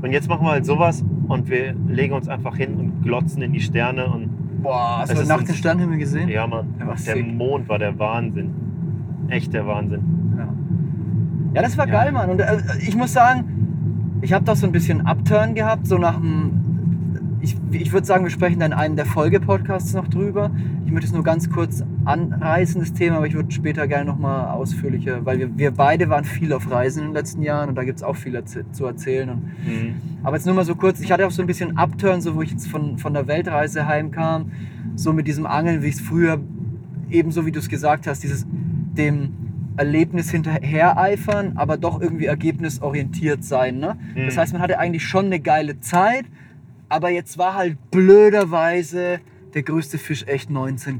Und jetzt machen wir halt sowas und wir legen uns einfach hin und glotzen in die Sterne. Und Boah, hast du nachts den Sternhimmel gesehen? ja, Mann, Der der. Mond war der Wahnsinn. Echt der Wahnsinn. Ja, ja das war Ja. geil, Mann. Und äh, ich muss sagen, ich habe da so ein bisschen Upturn gehabt, so nach dem. Ich, ich würde sagen, wir sprechen dann in einem der Folge-Podcasts noch drüber. Ich möchte es nur ganz kurz anreißen, das Thema, aber ich würde später gerne nochmal ausführlicher, weil wir, wir beide waren viel auf Reisen in den letzten Jahren und da gibt es auch viel zu erzählen. Und Mhm. aber jetzt nur mal so kurz, ich hatte auch so ein bisschen Upturn, so wo ich jetzt von, von der Weltreise heimkam, so mit diesem Angeln, wie ich es früher, ebenso wie du es gesagt hast, dieses dem Erlebnis hinterhereifern, aber doch irgendwie ergebnisorientiert sein. Ne? Mhm. Das heißt, man hatte eigentlich schon eine geile Zeit, aber jetzt war halt blöderweise der größte Fisch echt 19,8.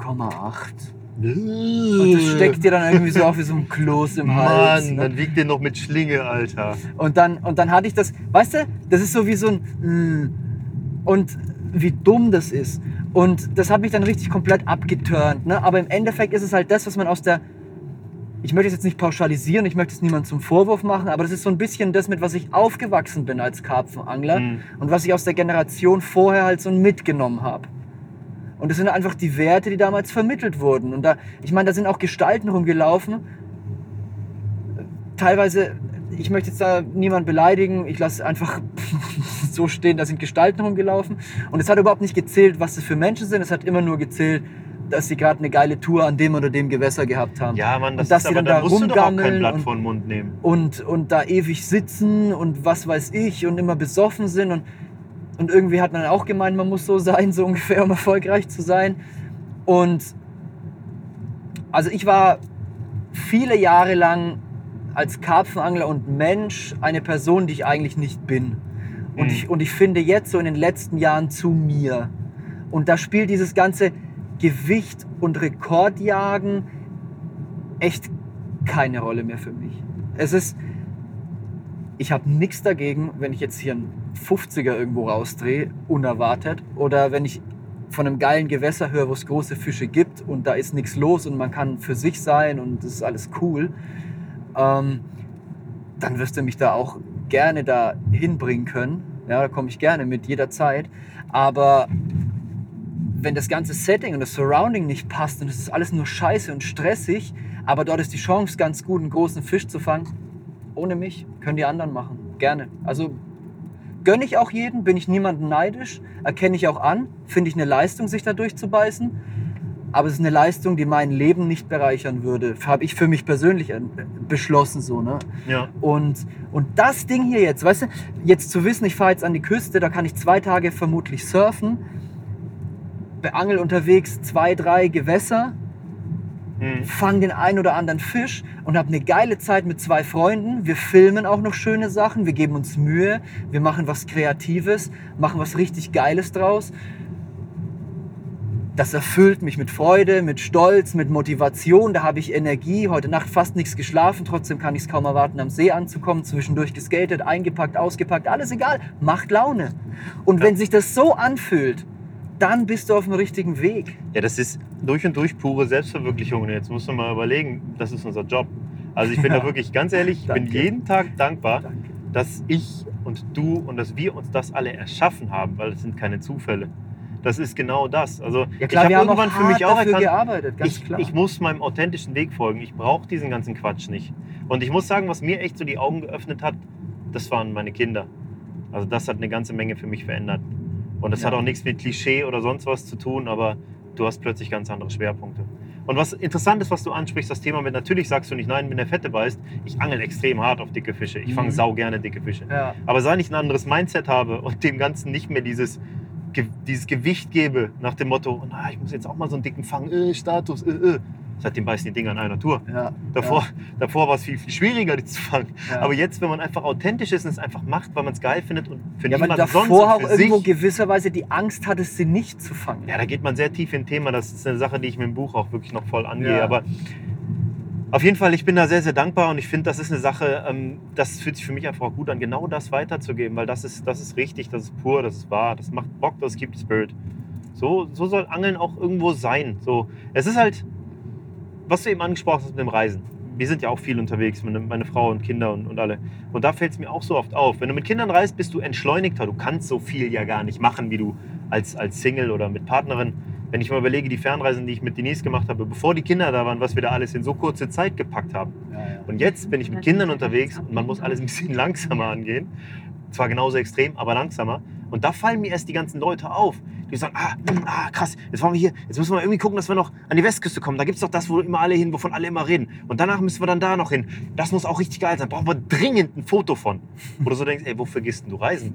Und das steckt dir dann irgendwie so auf wie so ein Kloß im Hals. Mann, ne? dann wiegt der noch mit Schlinge, Alter. Und dann, und dann hatte ich das, weißt du, das ist so wie so ein mm, und wie dumm das ist. Und das hat mich dann richtig komplett abgeturnt. Ne? Aber im Endeffekt ist es halt das, was man aus der. Ich möchte es jetzt nicht pauschalisieren, ich möchte es niemandem zum Vorwurf machen, aber das ist so ein bisschen das, mit was ich aufgewachsen bin als Karpfenangler Mhm. und was ich aus der Generation vorher halt so mitgenommen habe. Und das sind einfach die Werte, die damals vermittelt wurden. Und da, ich meine, da sind auch Gestalten rumgelaufen. Teilweise, ich möchte jetzt da niemand beleidigen, ich lasse einfach so stehen, da sind Gestalten rumgelaufen. Und es hat überhaupt nicht gezählt, was das für Menschen sind. Es hat immer nur gezählt, dass sie gerade eine geile Tour an dem oder dem Gewässer gehabt haben. Ja, Mann, das Und dass ist die aber, dann da rumgammeln Blatt und- vor den Mund nehmen. und, und da ewig sitzen und was weiß ich und immer besoffen sind. Und, und irgendwie hat man auch gemeint, man muss so sein, so ungefähr, um erfolgreich zu sein. Und also ich war viele Jahre lang als Karpfenangler und Mensch eine Person, die ich eigentlich nicht bin. Und, Mhm. ich, und ich finde jetzt so in den letzten Jahren zu mir. Und da spielt dieses ganze Gewicht und Rekordjagen echt keine Rolle mehr für mich. Es ist, ich habe nichts dagegen, wenn ich jetzt hier einen 50er irgendwo rausdrehe, unerwartet, oder wenn ich von einem geilen Gewässer höre, wo es große Fische gibt und da ist nichts los und man kann für sich sein und das ist alles cool, ähm, dann wirst du mich da auch gerne da hinbringen können. Ja, da komme ich gerne mit jederzeit. Aber wenn das ganze Setting und das Surrounding nicht passt und es ist alles nur scheiße und stressig, aber dort ist die Chance ganz gut, einen großen Fisch zu fangen, ohne mich, können die anderen machen. Gerne. Also gönne ich auch jeden, bin ich niemanden neidisch, erkenne ich auch an, finde ich eine Leistung, sich da durchzubeißen. Aber es ist eine Leistung, die mein Leben nicht bereichern würde. Habe ich für mich persönlich äh, beschlossen so. Ne? Ja. Und, und das Ding hier jetzt, weißt du, jetzt zu wissen, ich fahre jetzt an die Küste, da kann ich zwei Tage vermutlich surfen, beangel unterwegs zwei, drei Gewässer, Mhm. fange den einen oder anderen Fisch und habe eine geile Zeit mit zwei Freunden. Wir filmen auch noch schöne Sachen, wir geben uns Mühe, wir machen was Kreatives, machen was richtig Geiles draus. Das erfüllt mich mit Freude, mit Stolz, mit Motivation. Da habe ich Energie. Heute Nacht fast nichts geschlafen. Trotzdem kann ich es kaum erwarten, am See anzukommen. Zwischendurch geskatet, eingepackt, ausgepackt. Alles egal. Macht Laune. Und wenn sich das so anfühlt, dann bist du auf dem richtigen Weg. Ja, das ist durch und durch pure Selbstverwirklichung. Und jetzt musst du mal überlegen, das ist unser Job. Also ich bin Ja. da wirklich ganz ehrlich, ich bin jeden Tag dankbar, Danke. dass ich und du und dass wir uns das alle erschaffen haben, weil es sind keine Zufälle. Das ist genau das. Also Ja klar, ich habe irgendwann für mich auch erkannt, gearbeitet, ganz ich, klar. ich muss meinem authentischen Weg folgen. Ich brauche diesen ganzen Quatsch nicht. Und ich muss sagen, was mir echt so die Augen geöffnet hat, das waren meine Kinder. Also das hat eine ganze Menge für mich verändert. Und das Ja. hat auch nichts mit Klischee oder sonst was zu tun, aber du hast plötzlich ganz andere Schwerpunkte. Und was interessant ist, was du ansprichst, das Thema mit, natürlich sagst du nicht, nein, wenn der Fette beißt, ich angel extrem hart auf dicke Fische. Ich fange Mhm. sau gerne dicke Fische. ja. Aber seit ich ein anderes Mindset habe und dem Ganzen nicht mehr dieses, dieses Gewicht gebe, nach dem Motto, na, ich muss jetzt auch mal so einen dicken fangen, äh, Status, äh, äh, Seitdem beißen die Dinger an einer Tour. Ja, Davor, davor war es viel, viel schwieriger, die zu fangen. Ja. Aber jetzt, wenn man einfach authentisch ist und es einfach macht, weil man es geil findet und für Ja, niemanden sonst davor auch irgendwo sich. gewisserweise die Angst hattest, sie nicht zu fangen. Ja, da geht man sehr tief in ein Thema. Das ist eine Sache, die ich mit dem Buch auch wirklich noch voll angehe. Ja. Aber auf jeden Fall, ich bin da sehr, sehr dankbar und ich finde, das ist eine Sache, ähm, das fühlt sich für mich einfach auch gut an, genau das weiterzugeben, weil das ist, das ist richtig, das ist pur, das ist wahr, das macht Bock, das gibt Spirit. So, so soll Angeln auch irgendwo sein. So, es ist halt, was du eben angesprochen hast mit dem Reisen. Wir sind ja auch viel unterwegs, meine, meine Frau und Kinder und, und alle. Und da fällt es mir auch so oft auf. Wenn du mit Kindern reist, bist du entschleunigter. Du kannst so viel ja gar nicht machen, wie du als, als Single oder mit Partnerin. Wenn ich mal überlege, die Fernreisen, die ich mit Denise gemacht habe, bevor die Kinder da waren, was wir da alles in so kurze Zeit gepackt haben. Ja, ja. Und jetzt bin ich mit Kindern unterwegs und man muss alles ein bisschen langsamer angehen. Zwar genauso extrem, aber langsamer. Und da fallen mir erst die ganzen Leute auf. Die sagen, ah, hm, ah krass, jetzt waren wir hier, jetzt müssen wir irgendwie gucken, dass wir noch an die Westküste kommen. Da gibt es doch das, wo immer alle hin, wovon alle immer reden. Und danach müssen wir dann da noch hin. Das muss auch richtig geil sein. Brauchen wir dringend ein Foto von. Du so denkst, ey, wofür gehst denn du reisen?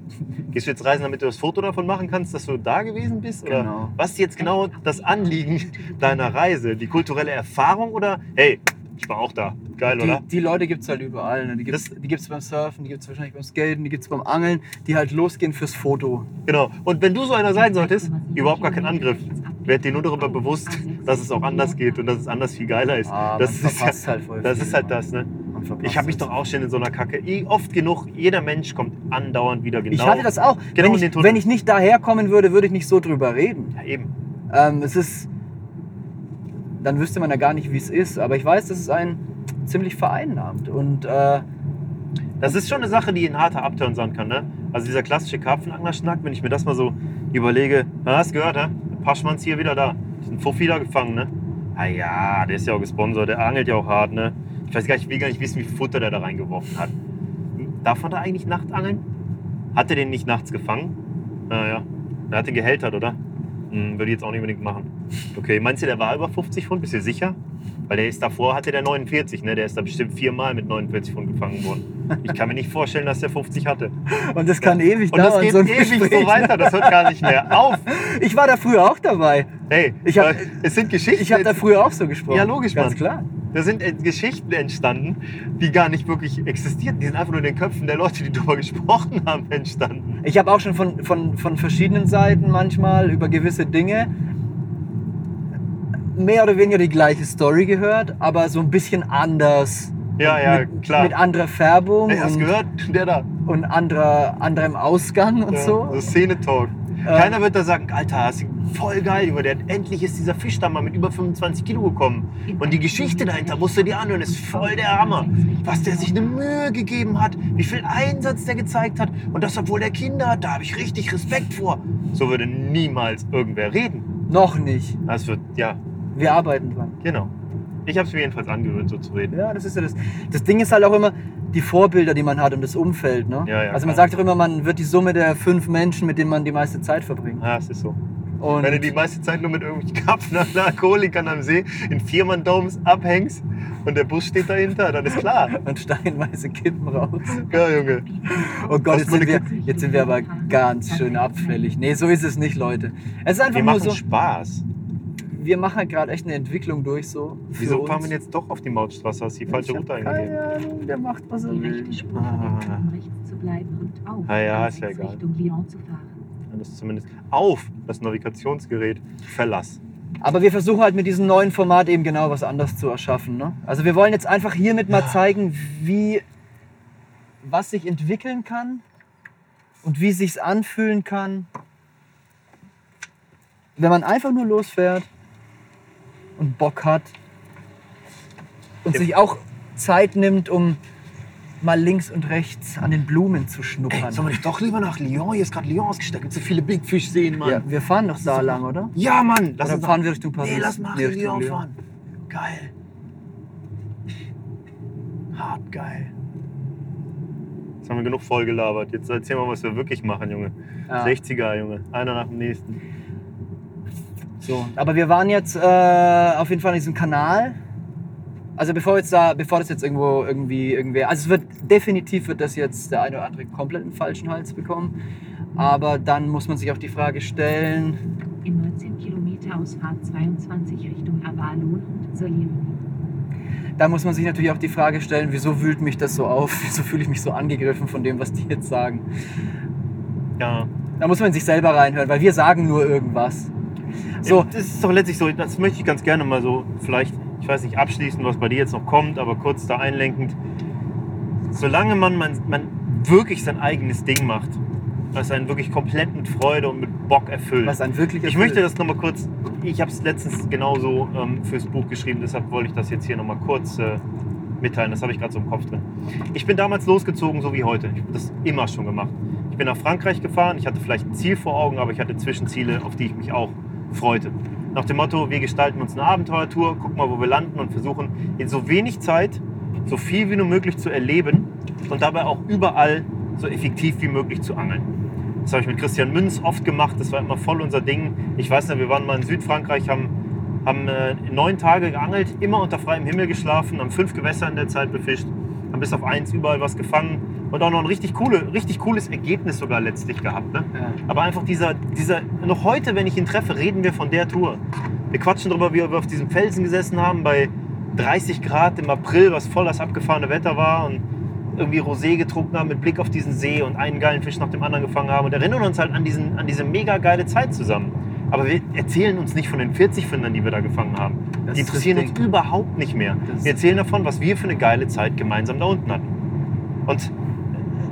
Gehst du jetzt reisen, damit du das Foto davon machen kannst, dass du da gewesen bist? Oder Genau. was ist jetzt genau das Anliegen deiner Reise? Die kulturelle Erfahrung oder, hey, ich war auch da. Geil, oder? Die, die Leute gibt es halt überall. Ne? Die gibt es die beim Surfen, die gibt es wahrscheinlich beim Skaten, die gibt es beim Angeln, die halt losgehen fürs Foto. Genau. Und wenn du so einer sein solltest, überhaupt gar kein Angriff. Werd dir nur darüber bewusst, dass es auch anders geht und dass es anders viel geiler ist. Ah, das, ist ja, halt voll das ist halt das, ne? Ich habe mich halt doch auch schon in so einer Kacke. Oft genug, jeder Mensch kommt andauernd wieder genau. Ich hatte das auch. Genau wenn, ich, wenn ich nicht daherkommen würde, würde ich nicht so drüber reden. Ja, eben. Ähm, es ist. Dann wüsste man ja gar nicht, wie es ist. Aber ich weiß, dass es einen ziemlich vereinnahmt. Und äh, Das ist schon eine Sache, die ein harter Abturn sein kann, ne? Also dieser klassische Karpfenangler-Schnack, wenn ich mir das mal so überlege, na, hast du gehört, ne? Paschmanns hier wieder da. Ist ein Fuffi da gefangen, ne? Ah ja, der ist ja auch gesponsert, der angelt ja auch hart, ne? Ich weiß gar nicht, ich gar nicht wissen, wie viel Futter der da reingeworfen hat. Darf man da eigentlich Nachtangeln? Hat er den nicht nachts gefangen? Naja, er hat den gehältert, oder? Hm, würde ich jetzt auch nicht unbedingt machen. Okay, meinst du, der war über 50 Pfund? Bist du sicher? Weil der ist davor, hatte der 49, ne? Der ist da bestimmt viermal mit 49 Pfund gefangen worden. Ich kann mir nicht vorstellen, dass der 50 hatte. Und das kann ewig Und das dauern, geht so ewig Gespräch. so weiter, das hört gar nicht mehr auf. Ich war da früher auch dabei. Hey, Ich hab- äh, es sind Geschichten. Ich habe da früher auch so gesprochen. Ja, logisch, Ganz Mann. klar. Da sind äh, Geschichten entstanden, die gar nicht wirklich existierten. Die sind einfach nur in den Köpfen der Leute, die darüber gesprochen haben, entstanden. Ich habe auch schon von, von, von verschiedenen Seiten manchmal über gewisse Dinge mehr oder weniger die gleiche Story gehört, aber so ein bisschen anders. Ja, ja, mit, klar. Mit anderer Färbung Hey, hast und, gehört? Der da. und anderer, anderem Ausgang und Ja, so. so Szene-Talk. Ähm. Keiner wird da sagen, Alter, hast du voll geil, Junge, der, endlich ist dieser Fisch da mal mit über 25 Kilo gekommen. Und die Geschichte dahinter musst du dir anhören, ist voll der Hammer. Was der sich eine Mühe gegeben hat, wie viel Einsatz der gezeigt hat. Und das, obwohl der Kinder hat, da habe ich richtig Respekt vor. So würde niemals irgendwer reden. Noch nicht. Das wird, ja, Wir arbeiten dran. genau. Ich habe es mir jedenfalls angewöhnt, so zu reden. Ja, das ist ja das. Das Ding ist halt auch immer die Vorbilder, die man hat und das Umfeld. Ne? Ja, ja, also man klar. sagt doch immer, man wird die Summe der fünf Menschen, mit denen man die meiste Zeit verbringt. Ja, es ist so. Und Wenn du die meiste Zeit nur mit irgendwelchen Kapfen Alkoholikern am See in Viermann-Domes abhängst und der Bus steht dahinter, dann ist klar. und steinweise Kippen raus. Ja, Junge. Oh Gott, jetzt sind, wir, jetzt sind wir aber ganz schön abfällig. Nee, so ist es nicht, Leute. Es ist einfach Wir nur machen so, Spaß. Wir machen halt gerade echt eine Entwicklung durch so. für Wieso fahren wir jetzt doch auf die Mautstraße? Hast die falsche Route eingegeben? Keine Ahnung, der macht was er Die will. rechte Spur Ah. verwendet, um rechts zu bleiben und auf Ah ja, ist ja egal. Richtung Lyon zu fahren. Das ist zumindest auf das Navigationsgerät Verlass. Aber wir versuchen halt mit diesem neuen Format eben genau was anderes zu erschaffen. Ne? Also wir wollen jetzt einfach hiermit mal zeigen, wie was sich entwickeln kann und wie sich's anfühlen kann, wenn man einfach nur losfährt und Bock hat und Ja. sich auch Zeit nimmt, um mal links und rechts an den Blumen zu schnuppern. Sollen wir nicht doch lieber nach Lyon? Hier ist gerade Lyon ausgestattet. Gibt so viele Big Fish sehen, Mann. ja, wir fahren doch da lang, oder? Ja, Mann. Lass Oder uns fahren wir Richtung Paris? Nee, lass mal nach Nee, Richtung Lyon fahren. Geil. Hart geil. Jetzt haben wir genug voll gelabert. Jetzt erzähl mal, was wir wirklich machen, Junge. Ja. 60er, Junge. Einer nach dem nächsten. So, aber wir waren jetzt äh, auf jeden Fall in diesem Kanal. Also bevor jetzt da, bevor das jetzt irgendwo irgendwie irgendwer, also es wird definitiv wird das jetzt der eine oder andere komplett einen falschen Hals bekommen. Aber dann muss man sich auch die Frage stellen, In 19 Kilometern Bitte Ausfahrt 22 Richtung Avalon und Solieren. Da muss man sich natürlich auch die Frage stellen, wieso wühlt mich das so auf? Wieso fühle ich mich so angegriffen von dem, was die jetzt sagen? Ja. Da muss man in sich selber reinhören, weil wir sagen nur irgendwas. So, das ist doch letztlich so, das möchte ich ganz gerne mal so, vielleicht, ich weiß nicht, abschließend, was bei dir jetzt noch kommt, aber kurz da einlenkend. Solange man, man, man wirklich sein eigenes Ding macht, was einen wirklich komplett mit Freude und mit Bock erfüllt. was ein wirklicher Ich möchte das nochmal kurz, ich habe es letztens genauso ähm, fürs Buch geschrieben, deshalb wollte ich das jetzt hier nochmal kurz äh, mitteilen. Das habe ich gerade so im Kopf drin. Ich bin damals losgezogen, so wie heute. Ich habe das immer schon gemacht. Ich bin nach Frankreich gefahren, ich hatte vielleicht ein Ziel vor Augen, aber ich hatte Zwischenziele, auf die ich mich auch freute. Nach dem Motto, wir gestalten uns eine Abenteuertour, gucken mal, wo wir landen und versuchen in so wenig Zeit so viel wie nur möglich zu erleben und dabei auch überall so effektiv wie möglich zu angeln. Das habe ich mit Christian Münz oft gemacht. Das war immer voll unser Ding. Ich weiß nicht, wir waren mal in Südfrankreich, haben, haben äh, neun Tage geangelt, immer unter freiem Himmel geschlafen, haben fünf Gewässer in der Zeit befischt, haben bis auf eins überall was gefangen und auch noch ein richtig, coole, richtig cooles Ergebnis sogar letztlich gehabt. Ne? Ja. Aber einfach dieser, dieser, noch heute, wenn ich ihn treffe, reden wir von der Tour. Wir quatschen darüber, wie wir auf diesem Felsen gesessen haben, bei 30 Grad im April, was voll das abgefahrene Wetter war und irgendwie Rosé getrunken haben mit Blick auf diesen See und einen geilen Fisch nach dem anderen gefangen haben und erinnern uns halt an, diesen, an diese mega geile Zeit zusammen. Aber wir erzählen uns nicht von den 40 Findern, die wir da gefangen haben. Das die interessieren uns überhaupt nicht mehr. Das- Wir erzählen davon, was wir für eine geile Zeit gemeinsam da unten hatten. Und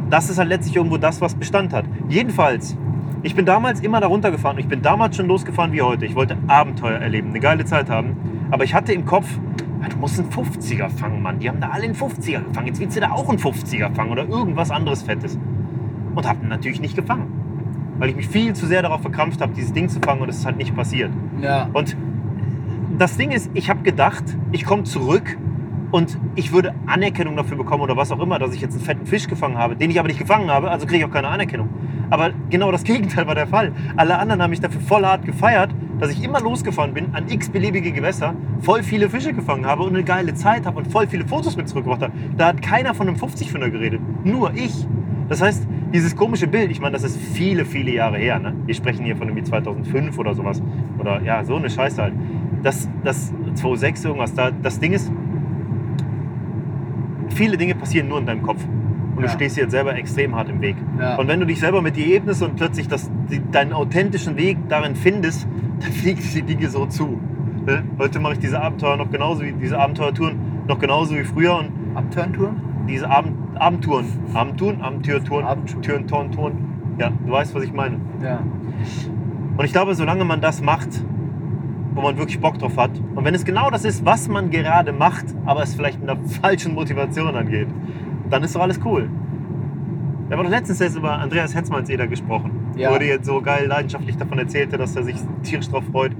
das ist halt letztlich irgendwo das, was Bestand hat. Jedenfalls, ich bin damals immer da runtergefahren. Ich bin damals schon losgefahren wie heute. Ich wollte Abenteuer erleben, eine geile Zeit haben. Aber ich hatte im Kopf, ja, du musst einen 50er fangen, Mann. Die haben da alle einen 50er gefangen. Jetzt willst du da auch einen 50er fangen oder irgendwas anderes Fettes. Und habe ihn natürlich nicht gefangen. Weil ich mich viel zu sehr darauf verkrampft habe, dieses Ding zu fangen und es ist halt nicht passiert. Ja. Und das Ding ist, ich habe gedacht, ich komme zurück und ich würde Anerkennung dafür bekommen oder was auch immer, dass ich jetzt einen fetten Fisch gefangen habe, den ich aber nicht gefangen habe, also kriege ich auch keine Anerkennung. Aber genau das Gegenteil war der Fall. Alle anderen haben mich dafür voll hart gefeiert, dass ich immer losgefahren bin an x beliebige Gewässer, voll viele Fische gefangen habe und eine geile Zeit habe und voll viele Fotos mit zurückgebracht habe. Da hat keiner von einem 50-Fünder geredet, nur ich. Das heißt, dieses komische Bild, ich meine, das ist viele, viele Jahre her. Ne? Wir sprechen hier von irgendwie 2005 oder sowas. Oder ja, so eine Scheiße halt. Das, das 2006 irgendwas, da, das Ding ist, viele Dinge passieren nur in deinem Kopf. Und Ja. du stehst dir jetzt selber extrem hart im Weg. Ja. Und wenn du dich selber mit dir ebnest und plötzlich das, die, deinen authentischen Weg darin findest, dann fliegen die Dinge so zu. Heute mache ich diese Abenteuer noch genauso wie diese Abenteuertouren noch genauso wie früher und Abturntouren? diese Abend, Abendtouren, Abendtouren, Abenteuertouren, Abendtouren. Türen, Toren, Touren. Ja, du weißt, was ich meine. Ja. Und ich glaube, solange man das macht, wo man wirklich Bock drauf hat, und wenn es genau das ist, was man gerade macht, aber es vielleicht mit einer falschen Motivation angeht, dann ist doch alles cool. Wir haben doch letztens jetzt über Andreas Hetzmannseder gesprochen, Ja. wo er jetzt so geil leidenschaftlich davon erzählte, dass er sich tierisch drauf freut,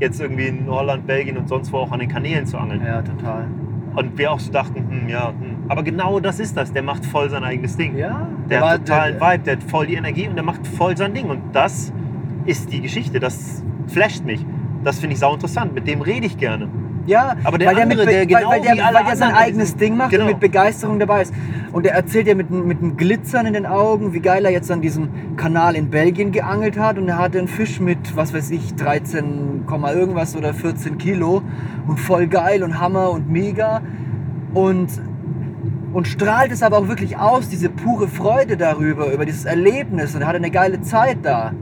jetzt irgendwie in Holland, Belgien und sonst wo auch an den Kanälen zu angeln. Ja, total. Und wir auch so dachten, hm, ja, hm. aber genau das ist das. Der macht voll sein eigenes Ding. Ja, Der war- hat totalen der- Vibe, der hat voll die Energie und der macht voll sein Ding. Und das ist die Geschichte. Das flasht mich. Das finde ich sau interessant. Mit dem rede ich gerne. Ja, Aber der weil der, andere, mit, der weil, genau weil der, weil der sein anderen eigenes Ding macht Genau. und mit Begeisterung dabei ist. Und er erzählt ja mit, mit einem Glitzern in den Augen, wie geil er jetzt an diesem Kanal in Belgien geangelt hat. Und er hatte einen Fisch mit, was weiß ich, 13, Komma irgendwas oder 14 Kilo. Und voll geil und Hammer und mega. Und, und strahlt es aber auch wirklich aus, diese pure Freude darüber, über dieses Erlebnis. Und er hatte eine geile Zeit da.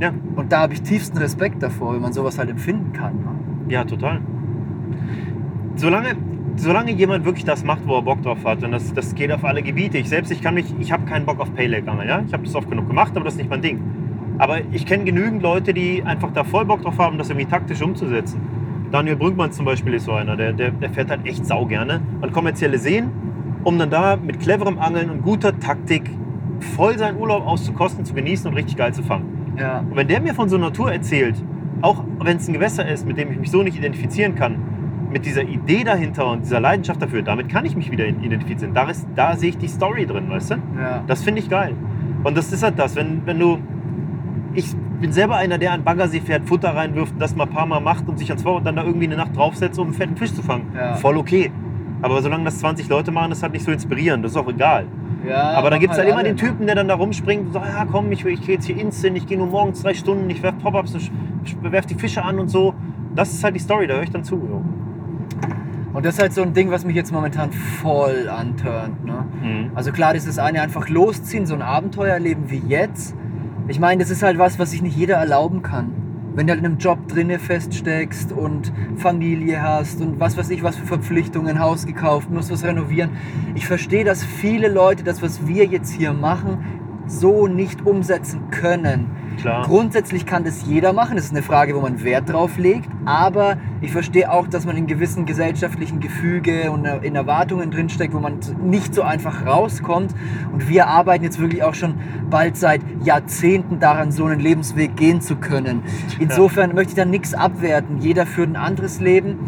Ja, Und da habe ich tiefsten Respekt davor, wenn man sowas halt empfinden kann. ne? ja, total. Solange, solange jemand wirklich das macht, wo er Bock drauf hat, und das, das geht auf alle Gebiete. Ich selbst, ich kann mich, ich habe keinen Bock auf Payleg angeln, ja. Ich habe das oft genug gemacht, aber das ist nicht mein Ding. Aber ich kenne genügend Leute, die einfach da voll Bock drauf haben, das irgendwie taktisch umzusetzen. Daniel Brünkmann zum Beispiel ist so einer, der, der, der fährt halt echt sau gerne an kommerzielle Seen, um dann da mit cleverem Angeln und guter Taktik voll seinen Urlaub auszukosten, zu genießen und richtig geil zu fangen. Ja. Und wenn der mir von so einer Natur erzählt, auch wenn es ein Gewässer ist, mit dem ich mich so nicht identifizieren kann, mit dieser Idee dahinter und dieser Leidenschaft dafür, damit kann ich mich wieder identifizieren. Da, ist, da sehe ich die Story drin, weißt du? Ja. Das finde ich geil. Und das ist halt das, wenn, wenn du. Ich bin selber einer, der an Baggersee fährt, Futter reinwirft und das mal ein paar Mal macht und sich ans Vor und dann da irgendwie eine Nacht draufsetzt, um einen fetten Fisch zu fangen. Ja. Voll okay. Aber solange das 20 Leute machen, ist halt nicht so inspirierend. Das ist auch egal. Ja, Aber da gibt es halt immer alle, den? Typen, der dann da rumspringt und sagt, ja komm, ich, ich gehe jetzt hier instant, ich gehe nur morgens drei Stunden, ich werf Pop-Ups, ich werf die Fische an und so. Das ist halt die Story, da höre ich dann zu. Und das ist halt so ein Ding, was mich jetzt momentan voll antörnt. Ne? Mhm. Also klar, das ist eine einfach losziehen, so ein Abenteuer erleben wie jetzt. Ich meine, das ist halt was, was sich nicht jeder erlauben kann. Wenn du halt in einem Job drinne feststeckst und Familie hast und was weiß ich, was für Verpflichtungen, Haus gekauft, musst was renovieren. Ich verstehe, dass viele Leute das, was wir jetzt hier machen, so nicht umsetzen können. Klar. Grundsätzlich kann das jeder machen, das ist eine Frage, wo man Wert drauf legt, aber ich verstehe auch, dass man in gewissen gesellschaftlichen Gefüge und in Erwartungen drinsteckt, wo man nicht so einfach rauskommt und wir arbeiten jetzt wirklich auch schon bald seit Jahrzehnten daran, so einen Lebensweg gehen zu können. Insofern möchte ich da nichts abwerten, jeder führt ein anderes Leben.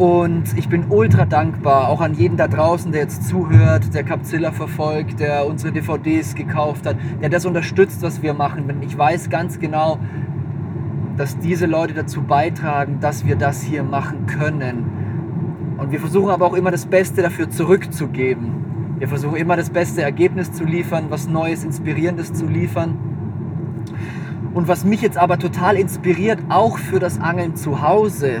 Und ich bin ultra dankbar, auch an jeden da draußen, der jetzt zuhört, der Capzilla verfolgt, der unsere DVDs gekauft hat, der das unterstützt, was wir machen. Ich weiß ganz genau, dass diese Leute dazu beitragen, dass wir das hier machen können. Und wir versuchen aber auch immer das Beste dafür zurückzugeben. Wir versuchen immer das beste Ergebnis zu liefern, was Neues, Inspirierendes zu liefern. Und was mich jetzt aber total inspiriert, auch für das Angeln zu Hause,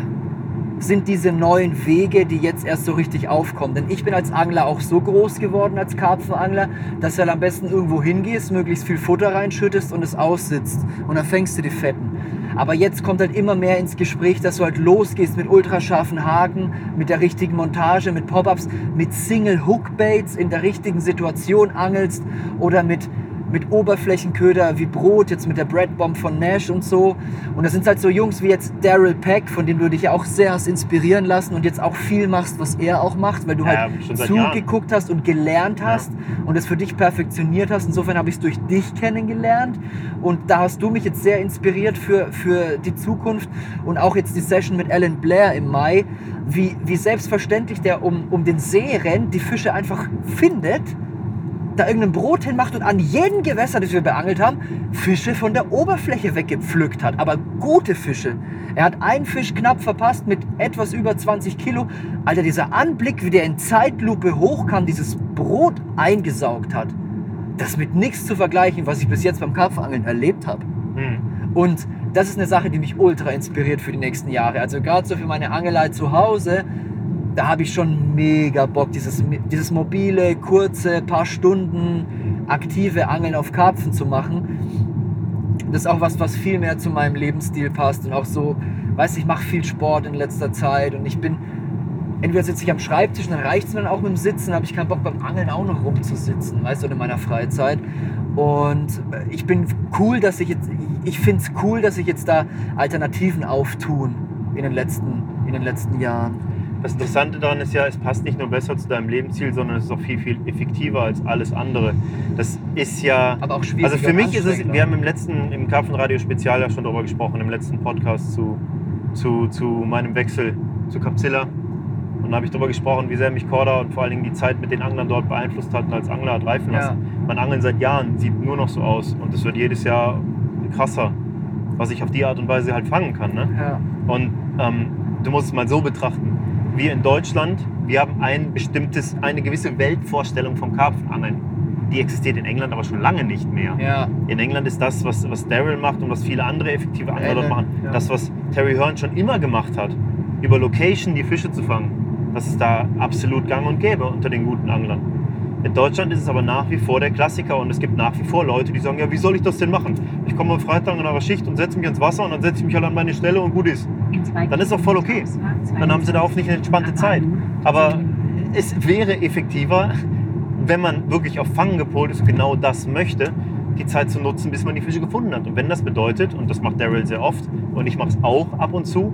sind diese neuen Wege, die jetzt erst so richtig aufkommen. Denn ich bin als Angler auch so groß geworden, als Karpfenangler, dass du halt am besten irgendwo hingehst, möglichst viel Futter reinschüttest und es aussitzt. Und dann fängst du die Fetten. Aber jetzt kommt halt immer mehr ins Gespräch, dass du halt losgehst mit ultrascharfen Haken, mit der richtigen Montage, mit Pop-Ups, mit Single-Hook-Baits in der richtigen Situation angelst oder mit mit Oberflächenköder wie Brot, jetzt mit der Bread Bomb von Nash und so. Und das sind halt so Jungs wie jetzt Daryl Peck, von dem du dich ja auch sehr hast inspirieren lassen und jetzt auch viel machst, was er auch macht, weil du Ja, halt zugeguckt hast und gelernt hast und es für dich perfektioniert hast. Insofern habe ich es durch dich kennengelernt und da hast du mich jetzt sehr inspiriert für, für die Zukunft und auch jetzt die Session mit Alan Blair im Mai, wie, wie selbstverständlich der um, um den See rennt, die Fische einfach findet da irgendein Brot hinmacht und an jedem Gewässer, das wir beangelt haben, Fische von der Oberfläche weggepflückt hat. Aber gute Fische. Er hat einen Fisch knapp verpasst mit etwas über 20 Kilo. Alter, dieser Anblick, wie der in Zeitlupe hochkam, dieses Brot eingesaugt hat, das ist mit nichts zu vergleichen, was ich bis jetzt beim Karpfenangeln erlebt habe. Mhm. Und das ist eine Sache, die mich ultra inspiriert für die nächsten Jahre. Also gerade so für meine Angelei zu Hause, da habe ich schon mega Bock, dieses, dieses mobile, kurze, paar Stunden aktive Angeln auf Karpfen zu machen. Das ist auch was, was viel mehr zu meinem Lebensstil passt und auch so, weiß ich mache viel Sport in letzter Zeit und ich bin, entweder sitze ich am Schreibtisch dann reicht es mir dann auch mit dem Sitzen, habe ich keinen Bock beim Angeln auch noch rumzusitzen, weißt du, in meiner Freizeit. Und ich bin cool, dass ich jetzt, ich finde es cool, dass sich jetzt da Alternativen auftun in den letzten, in den letzten Jahren. Das Interessante daran ist ja, es passt nicht nur besser zu deinem Lebensziel, sondern es ist auch viel, viel effektiver als alles andere. Das ist ja. Aber auch schwierig. Also für mich ist es, wir haben im letzten, im Karpfenradio Spezial ja schon darüber gesprochen, im letzten Podcast zu, zu, zu meinem Wechsel zu Capzilla. Und da habe ich darüber gesprochen, wie sehr mich Korda und vor allen Dingen die Zeit mit den Anglern dort beeinflusst hatten, als Angler hat reifen lassen. Mein Angeln seit Jahren sieht nur noch so aus und es wird jedes Jahr krasser, was ich auf die Art und Weise halt fangen kann. Ne? Ja. Und ähm, du musst es mal so betrachten. Wir in Deutschland, wir haben ein bestimmtes, eine gewisse Weltvorstellung vom Karpfenangeln. Die existiert in England aber schon lange nicht mehr. ja. In England ist das, was, was Daryl macht und was viele andere effektive Angler dort machen, ja. das, was Terry Hearn schon immer gemacht hat, über Location die Fische zu fangen. Das ist da absolut gang und gäbe unter den guten Anglern. In Deutschland ist es aber nach wie vor der Klassiker und es gibt nach wie vor Leute, die sagen, ja, wie soll ich das denn machen? Ich komme am Freitag in einer Schicht und setze mich ins Wasser und dann setze ich mich halt an meine Stelle und gut ist. Dann ist auch voll okay. Dann haben sie da auch nicht eine entspannte Zeit. Aber es wäre effektiver, wenn man wirklich auf Fangen gepolt ist und genau das möchte, die Zeit zu nutzen, bis man die Fische gefunden hat. Und wenn das bedeutet, und das macht Daryl sehr oft und ich mache es auch ab und zu,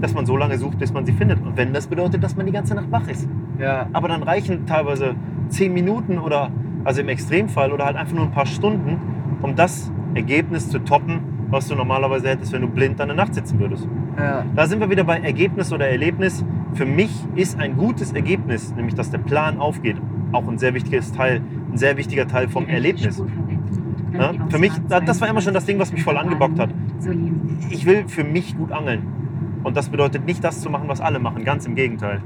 dass man so lange sucht, bis man sie findet. Und wenn das bedeutet, dass man die ganze Nacht wach ist. ja. Aber dann reichen teilweise zehn Minuten oder, also im Extremfall, oder halt einfach nur ein paar Stunden, um das Ergebnis zu toppen, was du normalerweise hättest, wenn du blind an der Nacht sitzen würdest. ja. Da sind wir wieder bei Ergebnis oder Erlebnis. Für mich ist ein gutes Ergebnis, nämlich dass der Plan aufgeht, auch ein sehr wichtiges Teil, ein sehr wichtiger Teil vom Erlebnis. Ja, für mich, das war immer schon das Ding, was mich voll angebockt hat. Ich will für mich gut angeln. Und das bedeutet nicht das zu machen, was alle machen. Ganz im Gegenteil.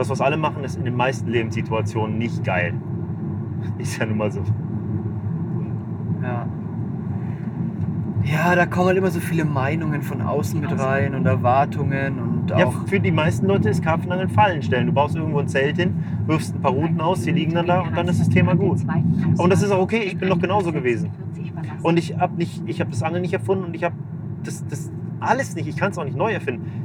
Das, was alle machen, ist in den meisten Lebenssituationen nicht geil. Ist ja nun mal so. Ja. Ja, da kommen halt immer so viele Meinungen von außen mit rein und Erwartungen und Ja, auch. für die meisten Leute ist Karpfenangeln Fallen stellen. Du baust irgendwo ein Zelt hin, wirfst ein paar Routen aus, die liegen dann da und dann ist das Thema gut. Und das ist auch okay, ich bin doch genauso gewesen. Und ich habe habe das Angeln nicht erfunden und ich habe das, das alles nicht. Ich kann es auch nicht neu erfinden.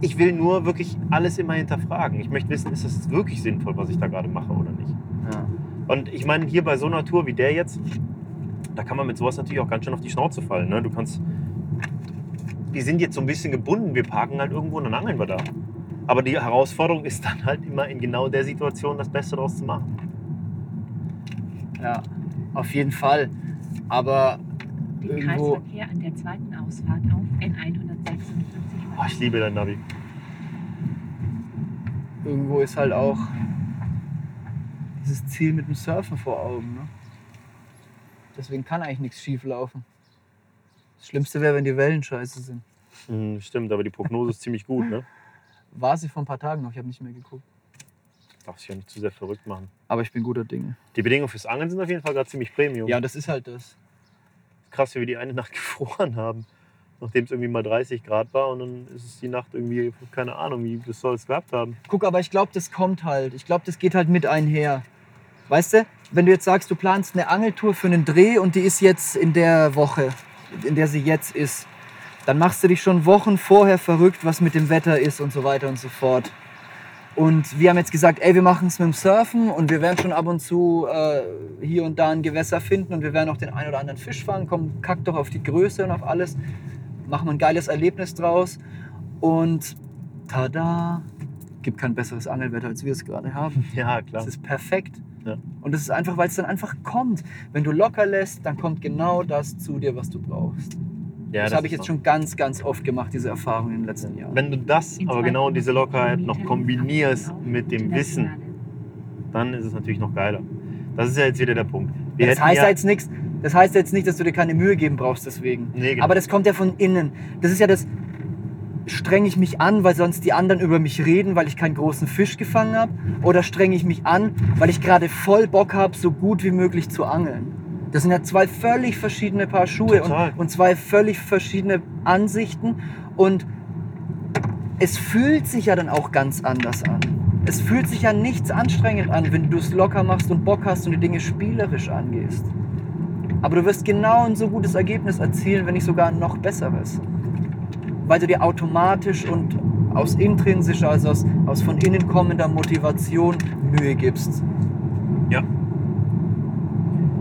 Ich will nur wirklich alles immer hinterfragen. Ich möchte wissen, ist es wirklich sinnvoll, was ich da gerade mache oder nicht. Ja. Und ich meine, hier bei so einer Tour wie der jetzt, da kann man mit sowas natürlich auch ganz schön auf die Schnauze fallen. Ne? Du kannst. Wir sind jetzt so ein bisschen gebunden. Wir parken halt irgendwo und dann angeln wir da. Aber die Herausforderung ist dann halt immer in genau der Situation das Beste daraus zu machen. ja, auf jeden Fall. Aber Den Irgendwo- Kreisverkehr an der zweiten Ausfahrt auf N146 Oh, ich liebe dein Navi. irgendwo ist halt auch dieses Ziel mit dem Surfen vor Augen. Ne? Deswegen kann eigentlich nichts schief laufen. Das Schlimmste wäre, wenn die Wellen scheiße sind. Hm, stimmt, aber die Prognose ist ziemlich gut, ne? War sie vor ein paar Tagen noch, ich habe nicht mehr geguckt. Darf sich ja nicht zu sehr verrückt machen. Aber ich bin guter Dinge. Die Bedingungen fürs Angeln sind auf jeden Fall gerade ziemlich Premium. Ja, das ist halt das. Krass, wie wir die eine Nacht gefroren haben. Nachdem es irgendwie mal 30 Grad war und dann ist es die Nacht irgendwie, keine Ahnung, wie das soll es gehabt haben. Guck, aber ich glaube, das kommt halt. Ich glaube, das geht halt mit einher. Weißt du, wenn du jetzt sagst, du planst eine Angeltour für einen Dreh und die ist jetzt in der Woche, in der sie jetzt ist, dann machst du dich schon Wochen vorher verrückt, was mit dem Wetter ist und so weiter und so fort. Und wir haben jetzt gesagt, ey, wir machen es mit dem Surfen und wir werden schon ab und zu äh, hier und da ein Gewässer finden und wir werden auch den einen oder anderen Fisch fangen. Komm, kack doch auf die Größe und auf alles. Machen wir ein geiles Erlebnis draus. Und tada, gibt kein besseres Angelwetter, als wir es gerade haben. Ja, Es klar. ist perfekt. Ja. Und es ist einfach, weil es dann einfach kommt. Wenn du locker lässt, dann kommt genau das zu dir, was du brauchst. Ja, das habe ich jetzt schon ganz, ganz oft gemacht, diese Erfahrung in den letzten Jahren. Wenn du das, aber genau diese Lockerheit noch kombinierst mit dem Wissen, dann ist es natürlich noch geiler. Das ist ja jetzt wieder der Punkt. Wir das heißt ja jetzt nichts. Das heißt jetzt nicht, dass du dir keine Mühe geben brauchst deswegen. Nee, genau. Aber das kommt ja von innen. Das ist ja das, strenge ich mich an, weil sonst die anderen über mich reden, weil ich keinen großen Fisch gefangen habe? Oder strenge ich mich an, weil ich gerade voll Bock habe, so gut wie möglich zu angeln? Das sind ja zwei völlig verschiedene Paar Schuhe und, und zwei völlig verschiedene Ansichten. Und es fühlt sich ja dann auch ganz anders an. Es fühlt sich ja nichts anstrengend an, wenn du es locker machst und Bock hast und die Dinge spielerisch angehst. Aber du wirst genau ein so gutes Ergebnis erzielen, wenn nicht sogar ein noch besseres. Weil du dir automatisch und aus intrinsischer, also aus, aus von innen kommender Motivation Mühe gibst. Ja.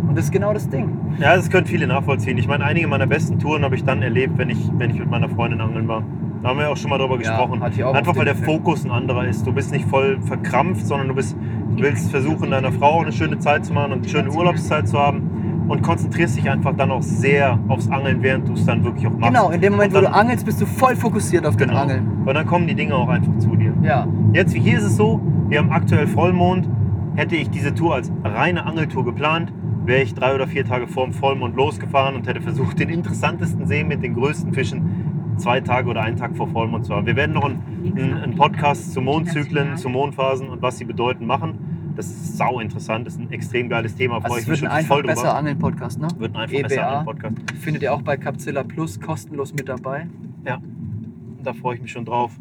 Und das ist genau das Ding. ja, das können viele nachvollziehen. Ich meine, einige meiner besten Touren habe ich dann erlebt, wenn ich, wenn ich mit meiner Freundin angeln war. Da haben wir auch schon mal drüber Ja, gesprochen. auch Einfach weil der Film. Fokus ein anderer ist. Du bist nicht voll verkrampft, sondern du, bist, du willst versuchen, deiner Frau eine schöne Zeit zu machen und eine schöne Urlaubszeit zu haben. Und konzentrierst dich einfach dann auch sehr aufs Angeln, während du es dann wirklich auch machst. Genau, in dem Moment, wo Und du dann- angelst, bist du voll fokussiert auf den Genau. Angeln. Und dann kommen die Dinge auch einfach zu dir. Ja, Jetzt, wie hier ist es so, wir haben aktuell Vollmond. Hätte ich diese Tour als reine Angeltour geplant, wäre ich drei oder vier Tage vor dem Vollmond losgefahren und hätte versucht, den interessantesten See mit den größten Fischen zwei Tage oder einen Tag vor Vollmond zu haben. Wir werden noch einen, einen Podcast zu Mondzyklen, zu Mondphasen und was sie bedeuten machen. Das ist sau interessant, das ist ein extrem geiles Thema, also es ich mich wird ein einfach voll besser drüber. Angeln Podcast, ne? Wird ein einfach besser EBA. Angeln Podcast. Findet ihr auch bei Capzilla Plus kostenlos mit dabei. Da freue ich mich schon drauf,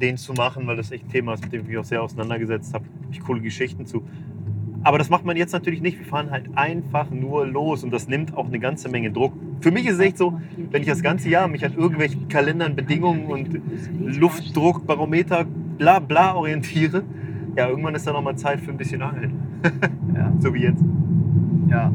den zu machen, weil das echt ein Thema ist, mit dem ich mich auch sehr auseinandergesetzt habe. Habe ich coole Geschichten zu. Aber das macht man jetzt natürlich nicht. Wir fahren halt einfach nur los und das nimmt auch eine ganze Menge Druck. Für mich ist es echt so, wenn ich das ganze Jahr mich an irgendwelchen Kalendern, Bedingungen und Luftdruck, Barometer, bla bla orientiere, ja, irgendwann ist da noch mal Zeit für ein bisschen Angeln. Ja. So wie jetzt. ja.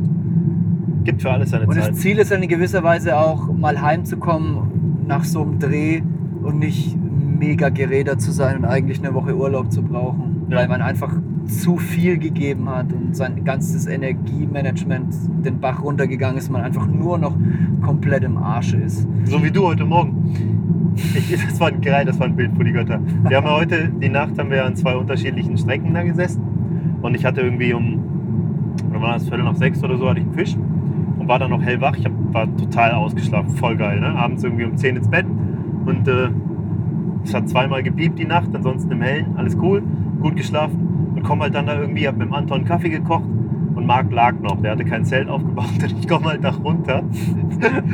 Gibt für alles seine Und Zeit. das Ziel ist dann in gewisser Weise auch mal heimzukommen nach so einem Dreh und nicht mega gerädert zu sein und eigentlich eine Woche Urlaub zu brauchen, Ja. weil man einfach zu viel gegeben hat und sein ganzes Energiemanagement den Bach runtergegangen ist, man einfach nur noch komplett im Arsch ist. So wie du heute Morgen. Ich, das war geil, das war ein Bild für die Götter. Wir haben heute, die Nacht haben wir an zwei unterschiedlichen Strecken da gesessen. Und ich hatte irgendwie um, oder war das Viertel nach sechs oder so, hatte ich einen Fisch. Und war dann noch hellwach. Ich hab, war total ausgeschlafen, voll geil. Ne? Abends irgendwie um 10 ins Bett. Und äh, es hat zweimal gebiebt die Nacht, ansonsten im Hellen, alles cool, gut geschlafen. Und komm halt dann da irgendwie, hab mit dem Anton Kaffee gekocht. Und Marc lag noch, der hatte kein Zelt aufgebaut und ich komme halt da runter.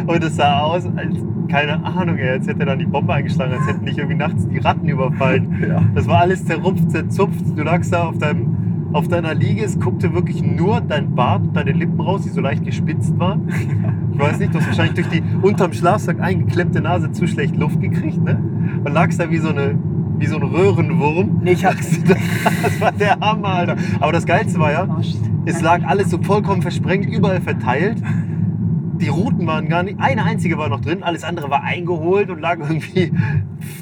Und es sah aus, als, keine Ahnung, als hätte er dann die Bombe eingeschlagen, als hätten nicht irgendwie nachts die Ratten überfallen. Ja. Das war alles zerrupft, zerzupft. Du lagst da auf, deinem, auf deiner Liege, es guckte wirklich nur dein Bart und deine Lippen raus, die so leicht gespitzt waren. Ich weiß nicht, du hast wahrscheinlich durch die unterm Schlafsack eingeklemmte Nase zu schlecht Luft gekriegt, ne? Und lagst da wie so, eine, wie so ein Röhrenwurm. Nee, ich hab, Das war der Hammer, Alter. Aber das Geilste war ja, es lag alles so vollkommen versprengt, überall verteilt. Die Routen waren gar nicht, eine einzige war noch drin, alles andere war eingeholt und lag irgendwie